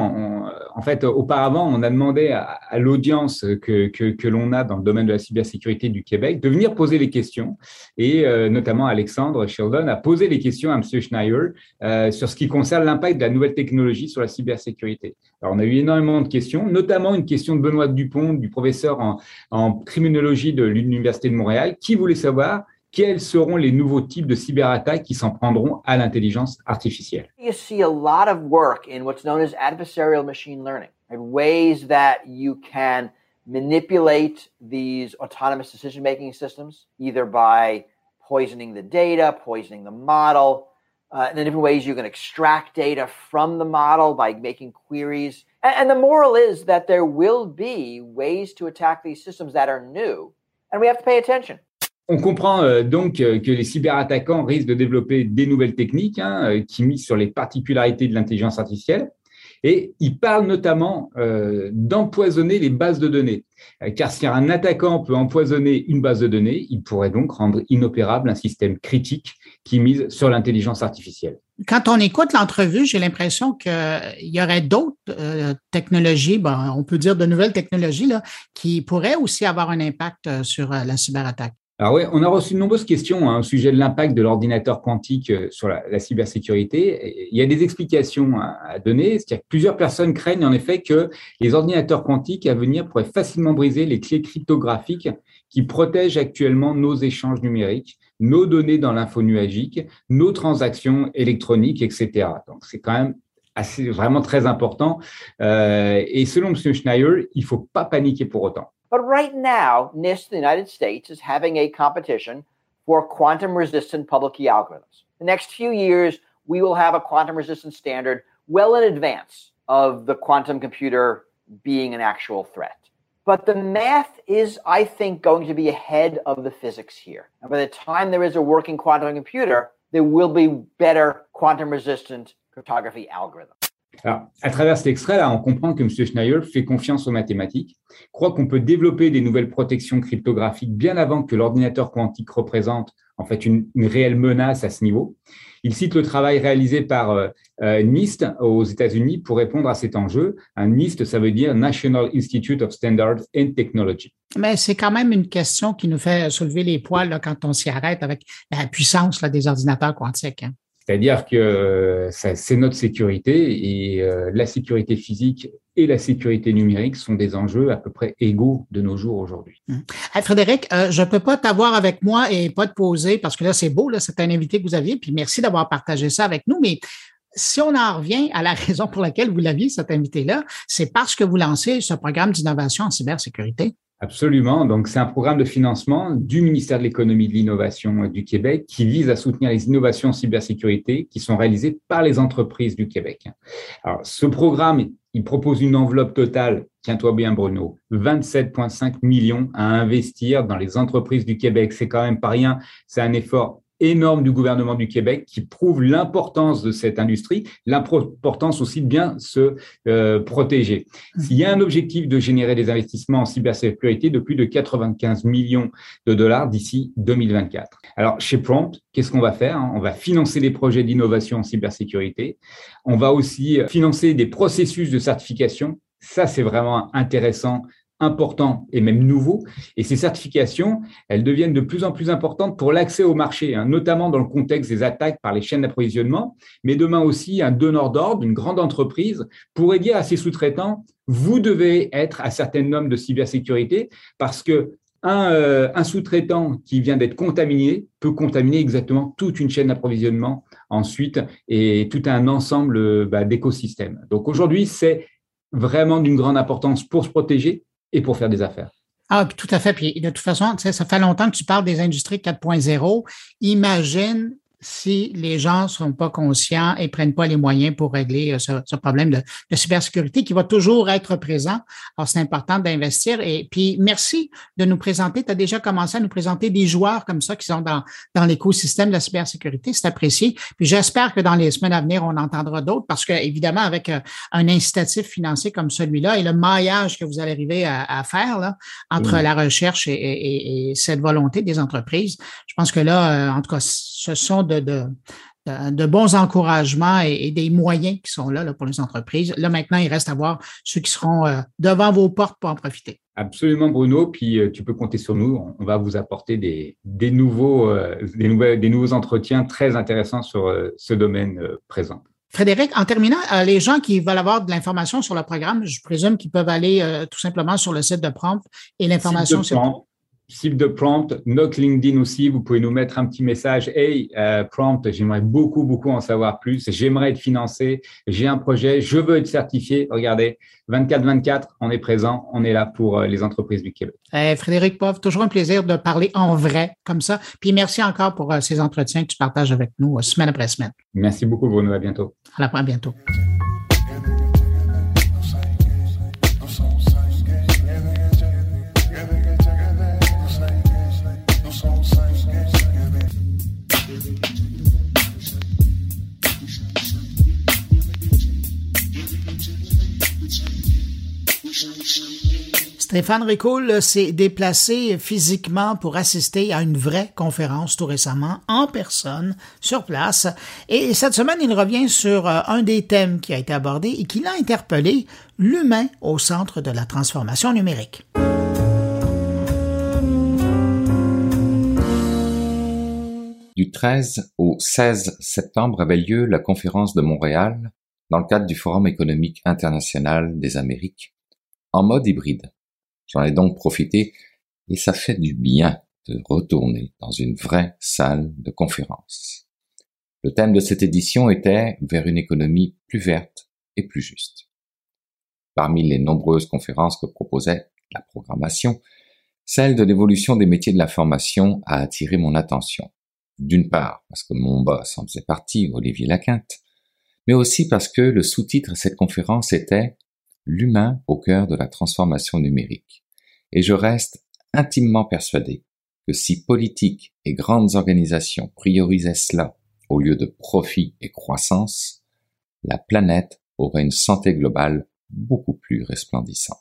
F: En, fait, auparavant, on a demandé à, l'audience que, l'on a dans le domaine de la cybersécurité du Québec de venir poser les questions. Et euh, notamment, Alexandre Sheldon a posé les questions à M. Schneier euh, sur ce qui concerne l'impact de la nouvelle technologie sur la cybersécurité. Alors, on a eu énormément de questions, notamment une question de Benoît Dupont, du professeur en criminologie de l'Université de Montréal, qui voulait savoir quels seront les nouveaux types de cyberattaques qui s'en prendront à l'intelligence artificielle
G: You see a lot of work in what's known as adversarial machine learning, right? ways that you can manipulate these autonomous decision-making systems, either by poisoning the data, poisoning the model, uh, and the different ways you can extract data from the model by making queries. And, and the moral is that there will be ways to attack these systems that are new, and we have to pay attention.
F: On comprend euh, donc euh, que les cyberattaquants risquent de développer des nouvelles techniques hein, euh, qui misent sur les particularités de l'intelligence artificielle. Et ils parlent notamment d'empoisonner les bases de données. car si un attaquant peut empoisonner une base de données, il pourrait donc rendre inopérable un système critique qui mise sur l'intelligence artificielle.
A: Quand on écoute l'entrevue, j'ai l'impression qu'il y aurait d'autres technologies, on peut dire de nouvelles technologies, là, qui pourraient aussi avoir un impact sur la cyberattaque.
F: Alors oui, on a reçu de nombreuses questions hein, au sujet de l'impact de l'ordinateur quantique euh, sur la, cybersécurité. il y a des explications à, donner. C'est-à-dire que plusieurs personnes craignent en effet que les ordinateurs quantiques à venir pourraient facilement briser les clés cryptographiques qui protègent actuellement nos échanges numériques, nos données dans l'info nuagique, nos transactions électroniques, etc. Donc c'est quand même assez, vraiment très important. Euh, et selon M. Schneier, il ne faut pas paniquer pour autant.
G: But right now, NIST, the United States, is having a competition for quantum resistant public key algorithms. The next few years, we will have a quantum resistant standard well in advance of the quantum computer being an actual threat. But the math is, I think, going to be ahead of the physics here. And by the time there is a working quantum computer, there will be better quantum resistant cryptography algorithms.
F: À travers cet extrait-là, on comprend que M. Schneier fait confiance aux mathématiques, croit qu'on peut développer des nouvelles protections cryptographiques bien avant que l'ordinateur quantique représente en fait une, réelle menace à ce niveau. Il cite le travail réalisé par euh, euh, NIST aux États-Unis pour répondre à cet enjeu. NIST, ça veut dire National Institute of Standards and Technology.
A: Mais c'est quand même une question qui nous fait soulever les poils quand on s'y arrête avec la puissance des ordinateurs quantiques. Hein.
F: C'est-à-dire que c'est notre sécurité et euh, la sécurité physique et la sécurité numérique sont des enjeux à peu près égaux de nos jours aujourd'hui.
A: Hum. Frédéric, euh, je ne peux pas t'avoir avec moi et pas te poser parce que là, c'est beau, c'est un invité que vous aviez, puis merci d'avoir partagé ça avec nous, mais si on en revient à la raison pour laquelle vous l'aviez, cet invité-là, c'est parce que vous lancez ce programme d'innovation en cybersécurité.
F: Absolument. Donc, c'est un programme de financement du ministère de l'économie de l'innovation du Québec qui vise à soutenir les innovations en cybersécurité qui sont réalisées par les entreprises du Québec. Alors, ce programme, il propose une enveloppe totale, tiens-toi bien Bruno, 27,5 millions à investir dans les entreprises du Québec. C'est quand même pas rien. C'est un effort énorme du gouvernement du Québec qui prouve l'importance de cette industrie, l'importance aussi de bien se euh, protéger. S'il y a un objectif de générer des investissements en cybersécurité de plus de 95 millions de dollars d'ici 2024. Alors, chez Prompt, qu'est-ce qu'on va faire On va financer les projets d'innovation en cybersécurité. On va aussi financer des processus de certification ça, c'est vraiment intéressant important et même nouveau. Et ces certifications, elles deviennent de plus en plus importantes pour l'accès au marché, hein, notamment dans le contexte des attaques par les chaînes d'approvisionnement. Mais demain aussi, un donneur d'ordre, une grande entreprise, pourrait dire à ses sous-traitants, vous devez être à certaines normes de cybersécurité parce que un, euh, un sous-traitant qui vient d'être contaminé peut contaminer exactement toute une chaîne d'approvisionnement ensuite et tout un ensemble bah, d'écosystèmes. Donc aujourd'hui, c'est vraiment d'une grande importance pour se protéger, et pour faire des affaires.
A: Ah, tout à fait. Puis de toute façon, ça fait longtemps que tu parles des industries 4.0. Imagine si les gens ne sont pas conscients et prennent pas les moyens pour régler euh, ce, ce problème de, de, cybersécurité qui va toujours être présent. Alors, c'est important d'investir. Et puis, merci de nous présenter. Tu as déjà commencé à nous présenter des joueurs comme ça qui sont dans, dans l'écosystème de la cybersécurité. C'est apprécié. Puis, j'espère que dans les semaines à venir, on entendra d'autres parce que, évidemment, avec euh, un incitatif financier comme celui-là et le maillage que vous allez arriver à, à faire là, entre la recherche et, et, et, cette volonté des entreprises, je pense que là, euh, en tout cas, ce sont de de, de, de, bons encouragements et, et, des moyens qui sont là, là, pour les entreprises. Là, maintenant, il reste à voir ceux qui seront euh, devant vos portes pour en profiter.
F: Absolument, Bruno. Puis euh, tu peux compter sur nous. On va vous apporter des, des nouveaux, euh, des, nouvelles, des nouveaux entretiens très intéressants sur ce domaine présent.
A: Frédéric, en terminant, les gens qui veulent avoir de l'information sur le programme, je présume qu'ils peuvent aller tout simplement sur le site de Prompt et l'information
F: sur cible de prompt, notre LinkedIn aussi, vous pouvez nous mettre un petit message. Hey, euh, prompt, j'aimerais beaucoup, beaucoup en savoir plus. J'aimerais être financé. J'ai un projet. Je veux être certifié. Regardez, 24-24, on est présent. On est là pour euh, les entreprises du Québec.
A: Eh, Frédéric Poff, toujours un plaisir de parler en vrai comme ça. Puis merci encore pour euh, ces entretiens que tu partages avec nous semaine après semaine.
F: Merci beaucoup, Bruno. À bientôt.
A: À la à bientôt. Stéphane Ricoul s'est déplacé physiquement pour assister à une vraie conférence tout récemment, en personne, sur place. Et cette semaine, il revient sur un des thèmes qui a été abordé et qui l'a interpellé, l'humain au centre de la transformation numérique.
H: Du 13 au 16 septembre avait lieu la conférence de Montréal dans le cadre du Forum économique international des Amériques en mode hybride. J'en ai donc profité et ça fait du bien de retourner dans une vraie salle de conférence. Le thème de cette édition était vers une économie plus verte et plus juste. Parmi les nombreuses conférences que proposait la programmation, celle de l'évolution des métiers de l'information a attiré mon attention. D'une part, parce que mon boss en faisait partie, Olivier Laquinte, mais aussi parce que le sous-titre de cette conférence était L'humain au cœur de la transformation numérique. Et je reste intimement persuadé que si politiques et grandes organisations priorisaient cela au lieu de profit et croissance, la planète aurait une santé globale beaucoup plus resplendissante.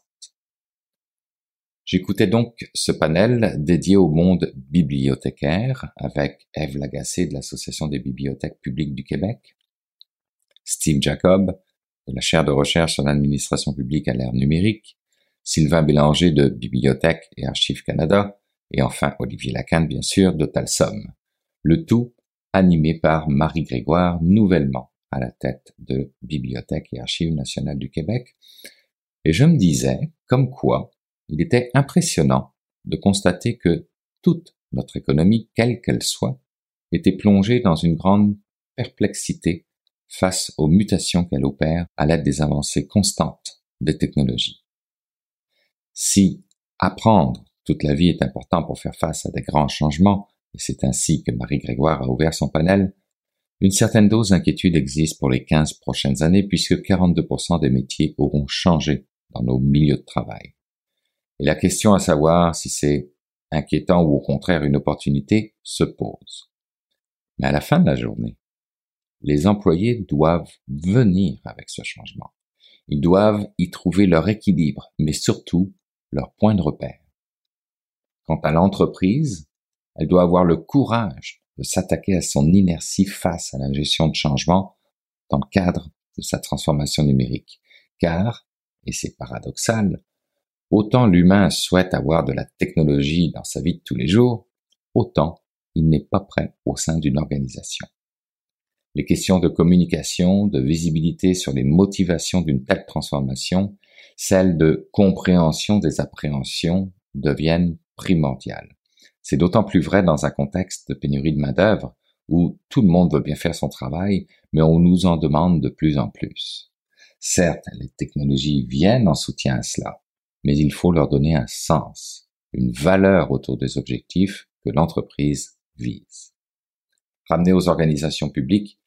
H: J'écoutais donc ce panel dédié au monde bibliothécaire avec Eve Lagacé de l'Association des bibliothèques publiques du Québec, Steve Jacob de la chaire de recherche sur l'administration publique à l'ère numérique, Sylvain Bélanger de Bibliothèque et Archives Canada, et enfin Olivier Lacan, bien sûr, de Talsom. Le tout animé par Marie Grégoire, nouvellement à la tête de Bibliothèque et Archives nationales du Québec. Et je me disais, comme quoi, il était impressionnant de constater que toute notre économie, quelle qu'elle soit, était plongée dans une grande perplexité face aux mutations qu'elle opère à l'aide des avancées constantes des technologies. Si apprendre toute la vie est important pour faire face à des grands changements, et c'est ainsi que Marie Grégoire a ouvert son panel, une certaine dose d'inquiétude existe pour les 15 prochaines années puisque 42% des métiers auront changé dans nos milieux de travail. Et la question à savoir si c'est inquiétant ou au contraire une opportunité se pose. Mais à la fin de la journée, les employés doivent venir avec ce changement. Ils doivent y trouver leur équilibre, mais surtout leur point de repère. Quant à l'entreprise, elle doit avoir le courage de s'attaquer à son inertie face à la gestion de changement dans le cadre de sa transformation numérique. Car, et c'est paradoxal, Autant l'humain souhaite avoir de la technologie dans sa vie de tous les jours, autant il n'est pas prêt au sein d'une organisation. Les questions de communication, de visibilité sur les motivations d'une telle transformation, celles de compréhension des appréhensions deviennent primordiales. C'est d'autant plus vrai dans un contexte de pénurie de main-d'œuvre où tout le monde veut bien faire son travail, mais on nous en demande de plus en plus. Certes, les technologies viennent en soutien à cela, mais il faut leur donner un sens, une valeur autour des objectifs que l'entreprise vise. Ramené aux organisations publiques,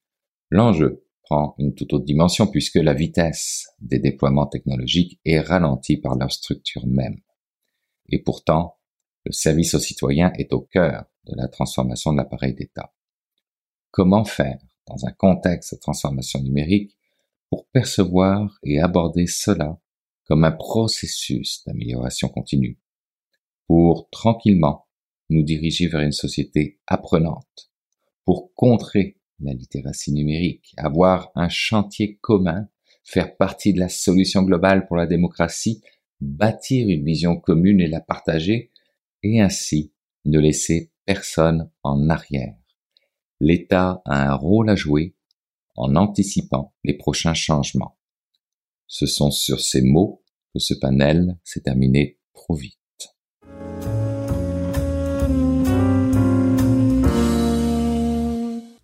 H: l'enjeu prend une toute autre dimension puisque la vitesse des déploiements technologiques est ralentie par leur structure même. Et pourtant, le service aux citoyens est au cœur de la transformation de l'appareil d'État. Comment faire, dans un contexte de transformation numérique, pour percevoir et aborder cela comme un processus d'amélioration continue? Pour tranquillement nous diriger vers une société apprenante, pour contrer la littératie numérique, avoir un chantier commun, faire partie de la solution globale pour la démocratie, bâtir une vision commune et la partager, et ainsi ne laisser personne en arrière. L'État a un rôle à jouer en anticipant les prochains changements. Ce sont sur ces mots que ce panel s'est terminé trop vite.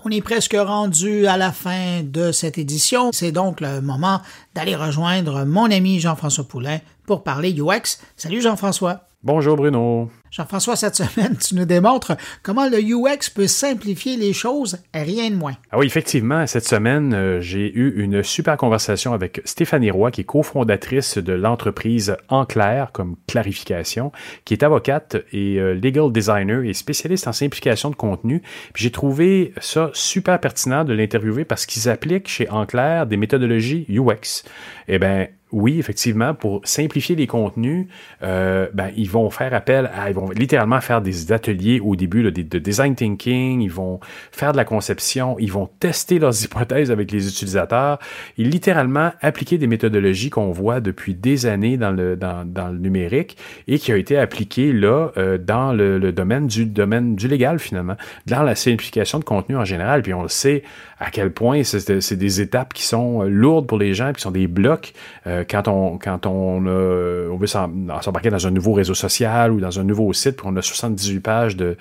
A: On est presque rendu à la fin de cette édition. C'est donc le moment d'aller rejoindre mon ami Jean-François Poulain pour parler UX. Salut Jean-François.
I: Bonjour Bruno.
A: Jean-François, cette semaine, tu nous démontres comment le UX peut simplifier les choses, rien de moins.
I: Ah oui, effectivement, cette semaine, euh, j'ai eu une super conversation avec Stéphanie Roy, qui est cofondatrice de l'entreprise En Clair, comme clarification, qui est avocate et euh, legal designer et spécialiste en simplification de contenu. Puis j'ai trouvé ça super pertinent de l'interviewer parce qu'ils appliquent chez En Clair des méthodologies UX. Eh bien, oui, effectivement, pour simplifier les contenus, euh, ben, ils vont faire appel à, ils vont littéralement faire des ateliers au début de, design thinking, ils vont faire de la conception, ils vont tester leurs hypothèses avec les utilisateurs, et littéralement appliquer des méthodologies qu'on voit depuis des années dans le, dans, dans le numérique et qui ont été appliquées là euh, dans le, domaine du domaine du légal finalement, dans la simplification de contenu en général. Puis on le sait à quel point c'est des étapes qui sont lourdes pour les gens, qui sont des blocs. Euh, quand on, quand on, veut s'embarquer dans un nouveau réseau social ou dans un nouveau site, puis on a 78 pages de,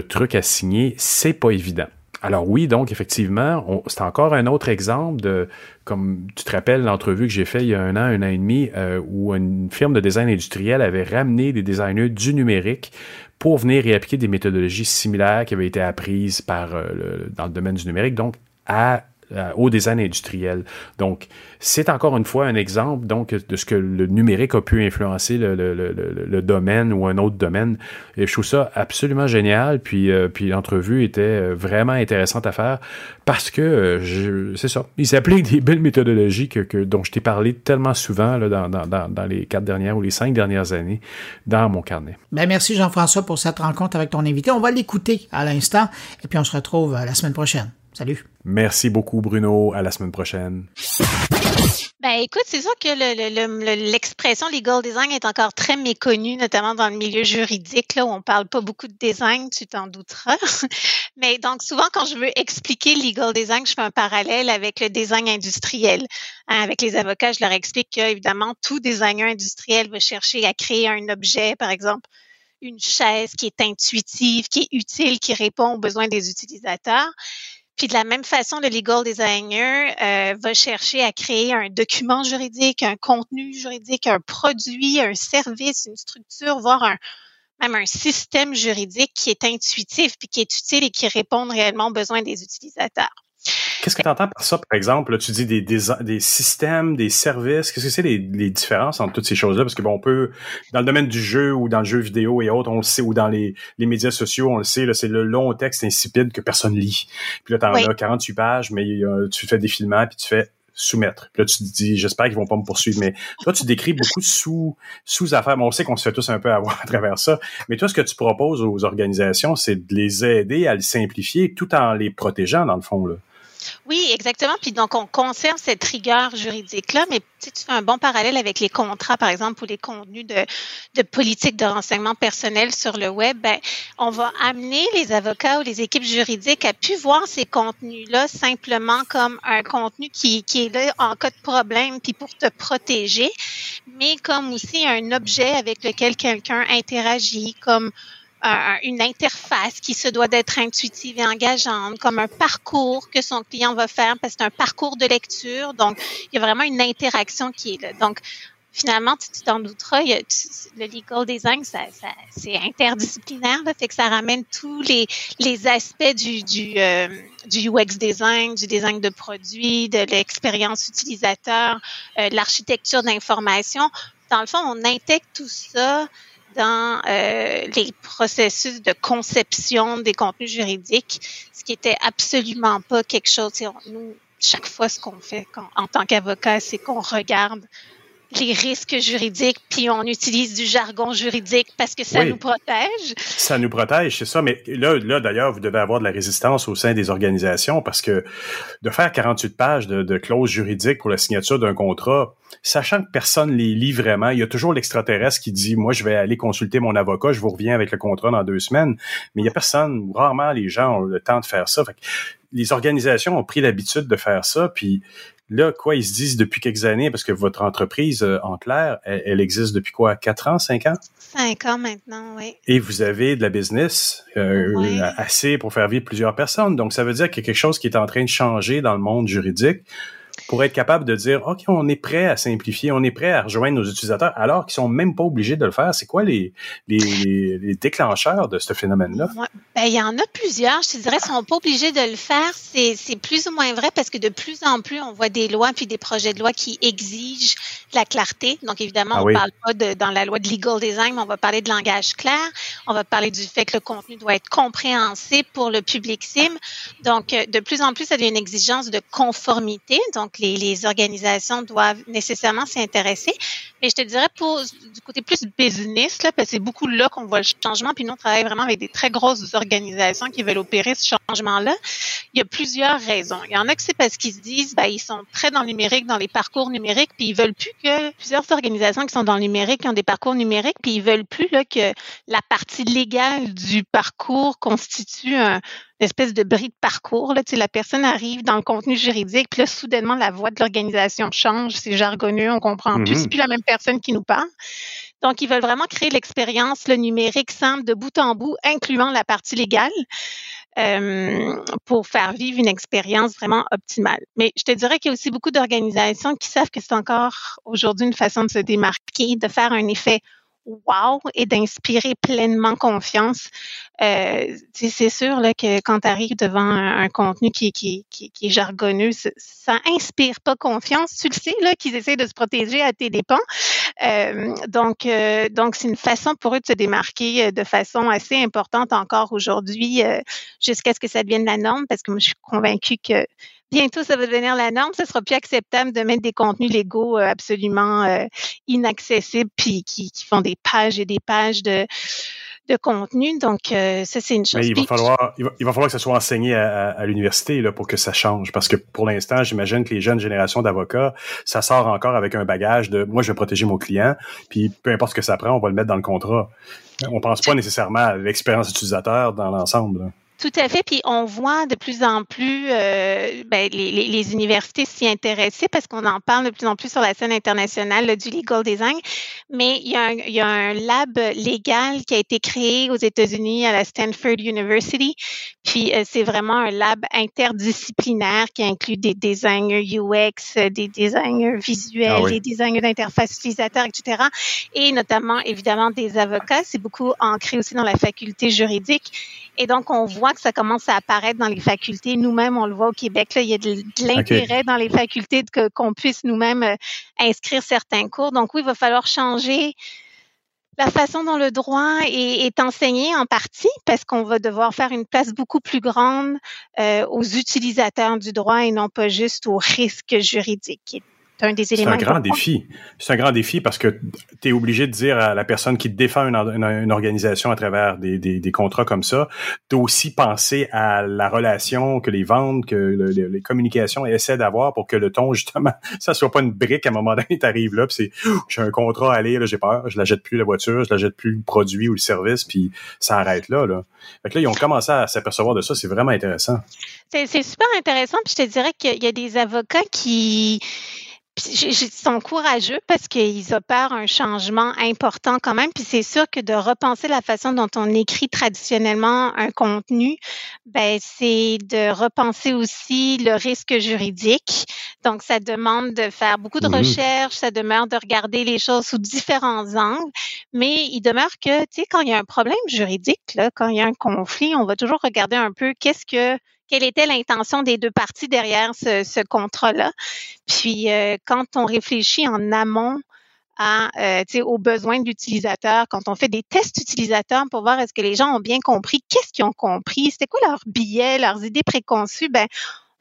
I: trucs à signer, c'est pas évident. Alors oui, donc effectivement, c'est encore un autre exemple de, comme tu te rappelles l'entrevue que j'ai fait il y a un an, un an et demi, euh, où une firme de design industriel avait ramené des designers du numérique pour venir et appliquer des méthodologies similaires qui avaient été apprises par, euh, dans le domaine du numérique, donc à au design industriel. Donc, c'est encore une fois un exemple donc de ce que le numérique a pu influencer le, le, le, le domaine ou un autre domaine. Et je trouve ça absolument génial. Puis, euh, puis l'entrevue était vraiment intéressante à faire parce que c'est ça. Il s'applique des belles méthodologies que, que dont je t'ai parlé tellement souvent là, dans, dans, dans, les quatre dernières ou les cinq dernières années dans mon carnet.
A: Ben merci Jean-François pour cette rencontre avec ton invité. On va l'écouter à l'instant et puis on se retrouve la semaine prochaine. Salut.
I: Merci beaucoup, Bruno. À la semaine prochaine.
J: Ben, écoute, c'est sûr que l'expression legal design est encore très méconnue, notamment dans le milieu juridique, là, où on parle pas beaucoup de design, tu t'en douteras. Mais donc, souvent, quand je veux expliquer legal design, je fais un parallèle avec le design industriel. Hein, avec les avocats, je leur explique que, évidemment, tout designer industriel va chercher à créer un objet, par exemple, une chaise qui est intuitive, qui est utile, qui répond aux besoins des utilisateurs. Puis de la même façon, le legal designer euh, va chercher à créer un document juridique, un contenu juridique, un produit, un service, une structure, voire même un système juridique qui est intuitif puis qui est utile et qui répond réellement aux besoins des utilisateurs.
I: Qu'est-ce que tu entends par ça, par exemple? tu dis des, des, des, systèmes, des services. Qu'est-ce que c'est les, les, différences entre toutes ces choses-là? Parce que bon, on peut, dans le domaine du jeu ou dans le jeu vidéo et autres, on le sait, ou dans les, les médias sociaux, on le sait, c'est le long texte insipide que personne lit. Puis là, t'en as 48 pages, mais tu fais des filmants, puis tu fais soumettre. Puis là, tu te dis, j'espère qu'ils vont pas me poursuivre. Mais toi, tu décris beaucoup de sous, sous-affaires. on sait qu'on se fait tous un peu avoir à travers ça. Mais toi, ce que tu proposes aux organisations, c'est de les aider à les simplifier tout en les protégeant, dans le fond. Là.
J: Oui, exactement. Puis donc, on conserve cette rigueur juridique-là, mais tu, tu fais un bon parallèle avec les contrats, par exemple, ou les contenus de, de politique de renseignement personnel sur le web. Ben, on va amener les avocats ou les équipes juridiques à pu voir ces contenus-là simplement comme un contenu qui, qui est là en cas de problème, puis pour te protéger, mais comme aussi un objet avec lequel quelqu'un interagit, comme une interface qui se doit d'être intuitive et engageante, comme un parcours que son client va faire, parce que c'est un parcours de lecture. Donc, il y a vraiment une interaction qui est là. Donc, finalement, tu t'en douteras, le legal design, ça, ça, c'est interdisciplinaire, là, fait que ça ramène tous les, les aspects du, du, euh, du UX design, du design de produits, de l'expérience utilisateur, euh, l'architecture d'information. Dans le fond, on intègre tout ça dans euh, les processus de conception des contenus juridiques, ce qui était absolument pas quelque chose. Nous, chaque fois, ce qu'on fait en tant qu'avocat, c'est qu'on regarde les risques juridiques, puis on utilise du jargon juridique parce que ça nous protège.
I: Ça nous protège, c'est ça. Mais là, là d'ailleurs, vous devez avoir de la résistance au sein des organisations parce que de faire 48 pages de, de clauses juridiques pour la signature d'un contrat, sachant que personne les lit vraiment, il y a toujours l'extraterrestre qui dit, moi, je vais aller consulter mon avocat, je vous reviens avec le contrat dans deux semaines. Mais il y a personne, rarement les gens ont le temps de faire ça. Fait les organisations ont pris l'habitude de faire ça, puis Là, quoi, ils se disent depuis quelques années, parce que votre entreprise, euh, en clair, elle, existe depuis quoi, quatre ans, cinq ans?
J: Cinq ans maintenant, oui.
I: Et vous avez de la business euh, assez pour faire vivre plusieurs personnes. Donc, ça veut dire qu'il y a quelque chose qui est en train de changer dans le monde juridique pour être capable de dire, OK, on est prêt à simplifier, on est prêt à rejoindre nos utilisateurs, alors qu'ils sont même pas obligés de le faire. C'est quoi les, les, les, déclencheurs de ce phénomène-là?
J: Ben, il y en a plusieurs. Je te dirais, ils sont pas obligés de le faire. C'est, c'est plus ou moins vrai parce que de plus en plus, on voit des lois puis des projets de loi qui exigent la clarté. Donc, évidemment, ah on ne parle pas de, dans la loi de legal design, mais on va parler de langage clair. On va parler du fait que le contenu doit être compréhensible pour le public cible. Donc, euh, de plus en plus, ça devient une exigence de conformité. Donc, les, les organisations doivent nécessairement s'y intéresser. Mais je te dirais pour du côté plus business, là, parce que c'est beaucoup là qu'on voit le changement. Puis nous, on travaille vraiment avec des très grosses organisations qui veulent opérer ce changement-là. Il y a plusieurs raisons. Il y en a que c'est parce qu'ils se disent, ben, ils sont très dans le numérique, dans les parcours numériques, puis ils veulent plus que plusieurs organisations qui sont dans le numérique, qui ont des parcours numériques, puis ils veulent plus là, que la partie légale du parcours constitue un, espèce de bris de parcours. Là, la personne arrive dans le contenu juridique, puis là, soudainement, la voix de l'organisation change, c'est jargonneux, on comprend plus, c'est mm-hmm. plus la même personne qui nous parle. Donc, ils veulent vraiment créer l'expérience, le numérique simple de bout en bout, incluant la partie légale, euh, pour faire vivre une expérience vraiment optimale. Mais je te dirais qu'il y a aussi beaucoup d'organisations qui savent que c'est encore aujourd'hui une façon de se démarquer, de faire un effet wow et d'inspirer pleinement confiance. Euh, c'est sûr là, que quand tu arrives devant un, contenu qui, est jargonneux, ça inspire pas confiance. Tu le sais là qu'ils essaient de se protéger à tes dépens. Euh, donc, euh, donc c'est une façon pour eux de se démarquer euh, de façon assez importante encore aujourd'hui, euh, jusqu'à ce que ça devienne la norme, parce que moi je suis convaincue que bientôt, ça va devenir la norme. Ce sera plus acceptable de mettre des contenus légaux euh, absolument euh, inaccessibles, puis qui, font des pages et des pages de, de contenu. Donc, euh, ça, c'est une chose.
I: Mais il va, falloir, il va, falloir que ça soit enseigné à, l'université là, pour que ça change. Parce que pour l'instant, j'imagine que les jeunes générations d'avocats, ça sort encore avec un bagage de moi, je vais protéger mon client, puis peu importe ce que ça prend, on va le mettre dans le contrat. On pense pas nécessairement à l'expérience utilisateur dans l'ensemble.
J: Tout à fait. Puis on voit de plus en plus euh, ben, les, les, les, universités s'y intéresser parce qu'on en parle de plus en plus sur la scène internationale du legal design. Mais il y, a un, il y, a un, lab légal qui a été créé aux États-Unis à la Stanford University. Puis euh, c'est vraiment un lab interdisciplinaire qui inclut des designers UX, des designers visuels, ah des designers d'interface utilisateur, etc. Et notamment, évidemment, des avocats. C'est beaucoup ancré aussi dans la faculté juridique. Et donc, on voit que ça commence à apparaître dans les facultés. Nous-mêmes, on le voit au Québec, là, il y a de, l'intérêt dans les facultés de, qu'on puisse nous-mêmes euh, inscrire certains cours. Donc oui, il va falloir changer la façon dont le droit est, enseigné en partie, parce qu'on va devoir faire une place beaucoup plus grande euh, aux utilisateurs du droit et non pas juste aux risques juridiques
I: un des éléments. C'est un grand défi. C'est un grand défi parce que tu es obligé de dire à la personne qui défend une, une, organisation à travers des, des, des contrats comme ça, d'aussi penser à la relation que les ventes, que les communications essaient d'avoir pour que le ton, justement, ça soit pas une brique à un moment donné, tu arrives là, puis c'est j'ai un contrat à lire, j'ai peur, je la jette plus la voiture, je la jette plus le produit ou le service, puis ça arrête là. là. Fait que là, ils ont commencé à s'apercevoir de ça, c'est vraiment intéressant.
J: C'est super intéressant, puis je te dirais qu'il y a des avocats qui ils sont courageux parce qu'ils opèrent un changement important quand même. Puis c'est sûr que de repenser la façon dont on écrit traditionnellement un contenu, ben c'est de repenser aussi le risque juridique. Donc ça demande de faire beaucoup de mmh recherches, ça demande de regarder les choses sous différents angles. Mais il demeure que, tu sais, quand il y a un problème juridique, là, quand il y a un conflit, on va toujours regarder un peu qu'est-ce que quelle était l'intention des deux parties derrière ce, ce contrat-là. Puis euh, quand on réfléchit en amont à, euh, aux besoins de l'utilisateur, quand on fait des tests utilisateurs pour voir est-ce que les gens ont bien compris, qu'est-ce qu'ils ont compris, c'était quoi leurs billets, leurs idées préconçues, ben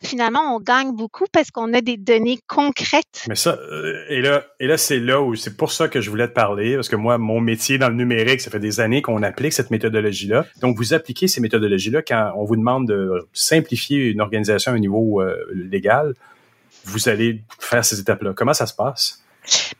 J: finalement, on gagne beaucoup parce qu'on a des données concrètes.
I: Mais ça, euh, et là, et là c'est là où c'est pour ça que je voulais te parler, parce que moi, mon métier dans le numérique, ça fait des années qu'on applique cette méthodologie-là. Donc, vous appliquez ces méthodologies-là quand on vous demande de simplifier une organisation au niveau euh, légal. Vous allez faire ces étapes-là. Comment ça se passe?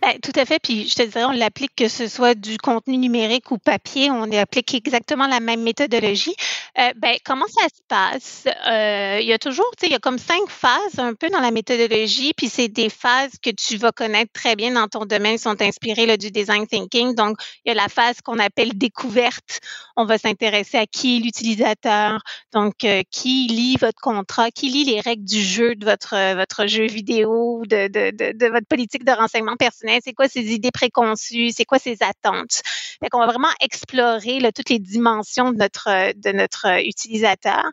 J: Ben, tout à fait. Puis je te dirais, on l'applique que ce soit du contenu numérique ou papier, on applique exactement la même méthodologie. Euh, ben, comment ça se passe? Euh, il y a toujours, tu sais, il y a comme cinq phases un peu dans la méthodologie, puis c'est des phases que tu vas connaître très bien dans ton domaine, sont inspirées là, du design thinking. Donc, il y a la phase qu'on appelle découverte. On va s'intéresser à qui est l'utilisateur, donc euh, qui lit votre contrat, qui lit les règles du jeu de votre, votre jeu vidéo, de, de votre politique de renseignement personnel, c'est quoi ses idées préconçues, c'est quoi ses attentes? Fait qu'on va vraiment explorer toutes les dimensions de notre, notre euh, utilisateur.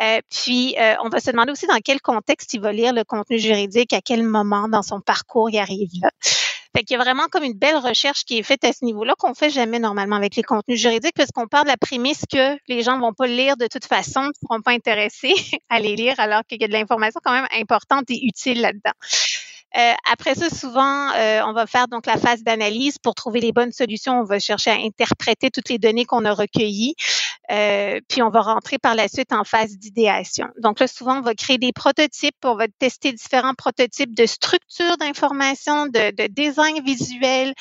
J: Euh, puis, euh, on va se demander aussi dans quel contexte il va lire le contenu juridique, à quel moment dans son parcours il arrive là. Fait qu'il y a vraiment comme une belle recherche qui est faite à ce niveau-là qu'on fait jamais normalement avec les contenus juridiques parce qu'on part de la prémisse que les gens vont pas le lire de toute façon, ne seront pas intéressés à les lire alors qu'il y a de l'information quand même importante et utile là-dedans. Euh, après ça, souvent, euh, on va faire donc la phase d'analyse pour trouver les bonnes solutions. On va chercher à interpréter toutes les données qu'on a recueillies, euh, puis on va rentrer par la suite en phase d'idéation. Donc là, souvent, on va créer des prototypes, on va tester différents prototypes de structure d'information, de, de, design visuel,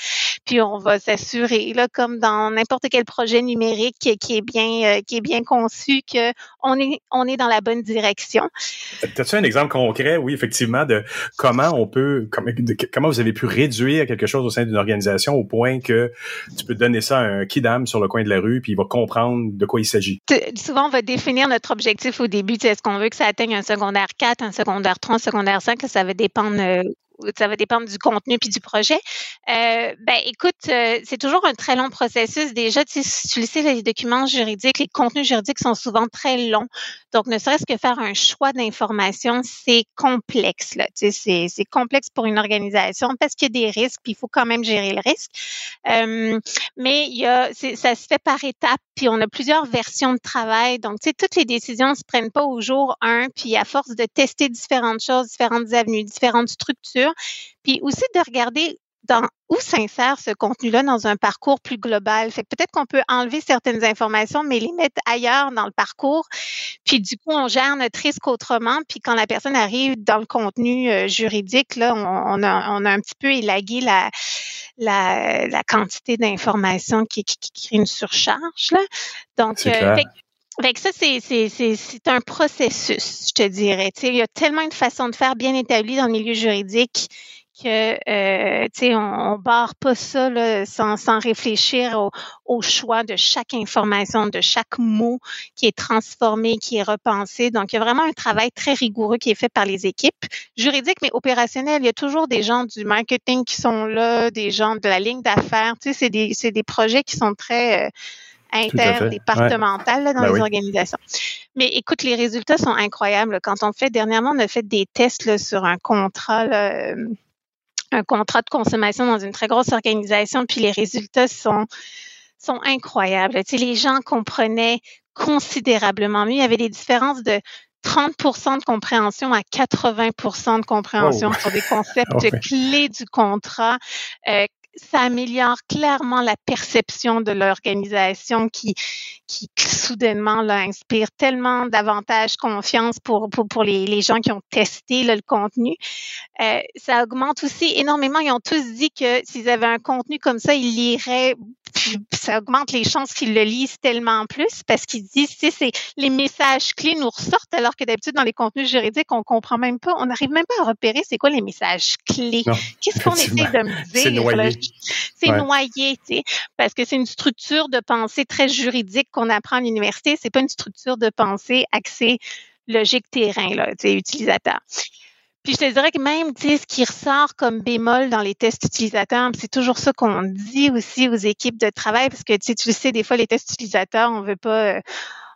J: puis on va s'assurer, là, comme dans n'importe quel projet numérique qui est bien, euh, qui est bien conçu, que on est, on est dans la bonne direction.
I: As-tu un exemple concret, oui, effectivement, de comment on peut comment vous avez pu réduire quelque chose au sein d'une organisation au point que tu peux donner ça à un kidam sur le coin de la rue puis il va comprendre de quoi il s'agit?
J: Souvent, on va définir notre objectif au début. Est-ce qu'on veut que ça atteigne un secondaire 4, un secondaire 3, un secondaire 5? Ça va dépendre euh, ça va dépendre du contenu puis du projet. Euh, ben, écoute, euh, c'est toujours un très long processus. Déjà, tu, tu le sais, les documents juridiques, les contenus juridiques sont souvent très longs. Donc, ne serait-ce que faire un choix d'information, c'est complexe. Là. Tu sais, c'est complexe pour une organisation parce qu'il y a des risques, puis il faut quand même gérer le risque. Euh, mais ça se fait par étapes, puis on a plusieurs versions de travail. Donc, tu sais, toutes les décisions ne se prennent pas au jour un, puis à force de tester différentes choses, différentes avenues, différentes structures, puis aussi de regarder dans, où s'insère ce contenu-là dans un parcours plus global. Fait peut-être qu'on peut enlever certaines informations, mais les mettre ailleurs dans le parcours. Puis du coup, on gère notre risque autrement. Puis quand la personne arrive dans le contenu euh, juridique, là, on, a, on a un petit peu élagué la, la, la quantité d'informations qui, qui, qui, crée une surcharge. Là. Donc, euh, fait, ça, c'est un processus, je te dirais. il y a tellement une façon de faire bien établie dans le milieu juridique que euh, on, on, barre pas ça là, sans, sans réfléchir au, au, choix de chaque information, de chaque mot qui est transformé, qui est repensé. Donc il y a vraiment un travail très rigoureux qui est fait par les équipes juridiques mais opérationnelles. Il y a toujours des gens du marketing qui sont là, des gens de la ligne d'affaires. C'est des des projets qui sont très euh, interdépartementales ouais. dans ben les oui. organisations. Mais écoute, les résultats sont incroyables. Quand on fait dernièrement, on a fait des tests là, sur un contrat. Là, un contrat de consommation dans une très grosse organisation, puis les résultats sont sont incroyables. Tu sais, les gens comprenaient considérablement mieux. Il y avait des différences de 30% de compréhension à 80% de compréhension oh. sur des concepts okay. clés du contrat. Euh, ça améliore clairement la perception de l'organisation qui, qui soudainement là, inspire tellement davantage confiance pour, pour, les, gens qui ont testé le contenu. Euh, ça augmente aussi énormément. Ils ont tous dit que s'ils avaient un contenu comme ça, ils liraient ça augmente les chances qu'ils le lisent tellement plus parce qu'ils disent, tu c'est les messages clés nous ressortent alors que d'habitude dans les contenus juridiques, on comprend même pas, on n'arrive même pas à repérer c'est quoi les messages clés. Qu'est-ce qu'on essaie de me dire?
I: C'est noyé.
J: C'est ouais. noyé, tu sais, parce que c'est une structure de pensée très juridique qu'on apprend à l'université. C'est pas une structure de pensée axée logique terrain, là, tu sais, utilisateur. Puis je te dirais que même, tu sais, ce qui ressort comme bémol dans les tests utilisateurs, c'est toujours ça qu'on dit aussi aux équipes de travail, parce que tu sais, tu le sais, des fois, les tests utilisateurs, on veut pas, euh,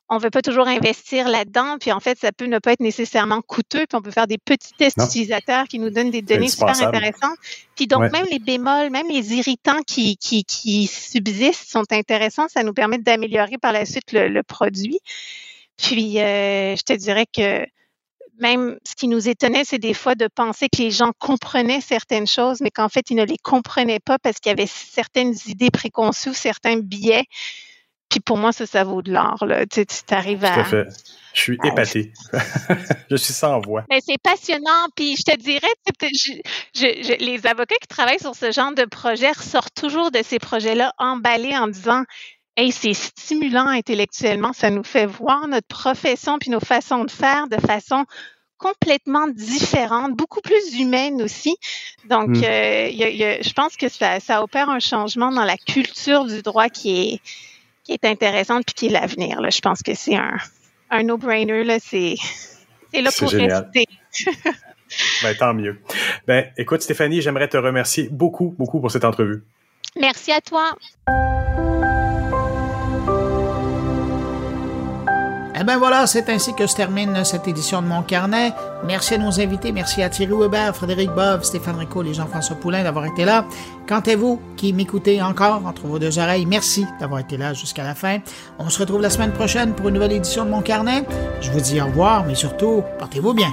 J: on veut pas toujours investir là-dedans, puis en fait, ça peut ne pas être nécessairement coûteux, puis on peut faire des petits tests non. utilisateurs qui nous donnent des données super intéressantes. Puis donc, ouais. même les bémols, même les irritants qui, qui, qui subsistent sont intéressants, ça nous permet d'améliorer par la suite le, le produit. Puis, euh, je te dirais que même ce qui nous étonnait, c'est des fois de penser que les gens comprenaient certaines choses, mais qu'en fait, ils ne les comprenaient pas parce qu'il y avait certaines idées préconçues, certains biais. Puis pour moi, ça, ça vaut de l'or. Tu, tu arrives à.
I: Tout à fait. Je suis épaté. je suis sans voix.
J: Mais c'est passionnant. Puis je te dirais, je, je, je, les avocats qui travaillent sur ce genre de projet ressortent toujours de ces projets-là emballés en disant Hey, c'est stimulant intellectuellement, ça nous fait voir notre profession puis nos façons de faire de façon complètement différente, beaucoup plus humaine aussi. Donc, mm. euh, y a, y a, je pense que ça, ça, opère un changement dans la culture du droit qui est, qui est intéressante puis qui est l'avenir. Je pense que c'est un, un no-brainer. C'est là pour génial. rester.
I: ben, tant mieux. Ben, écoute, Stéphanie, j'aimerais te remercier beaucoup, beaucoup pour cette entrevue.
J: Merci à toi.
A: Eh ben voilà, c'est ainsi que se termine cette édition de Mon Carnet. Merci à nos invités, merci à Thierry Weber, Frédéric Bove, Stéphane Rico et Jean-François Poulain d'avoir été là. Quant à vous qui m'écoutez encore entre vos deux oreilles, merci d'avoir été là jusqu'à la fin. On se retrouve la semaine prochaine pour une nouvelle édition de Mon Carnet. Je vous dis au revoir, mais surtout, portez-vous bien.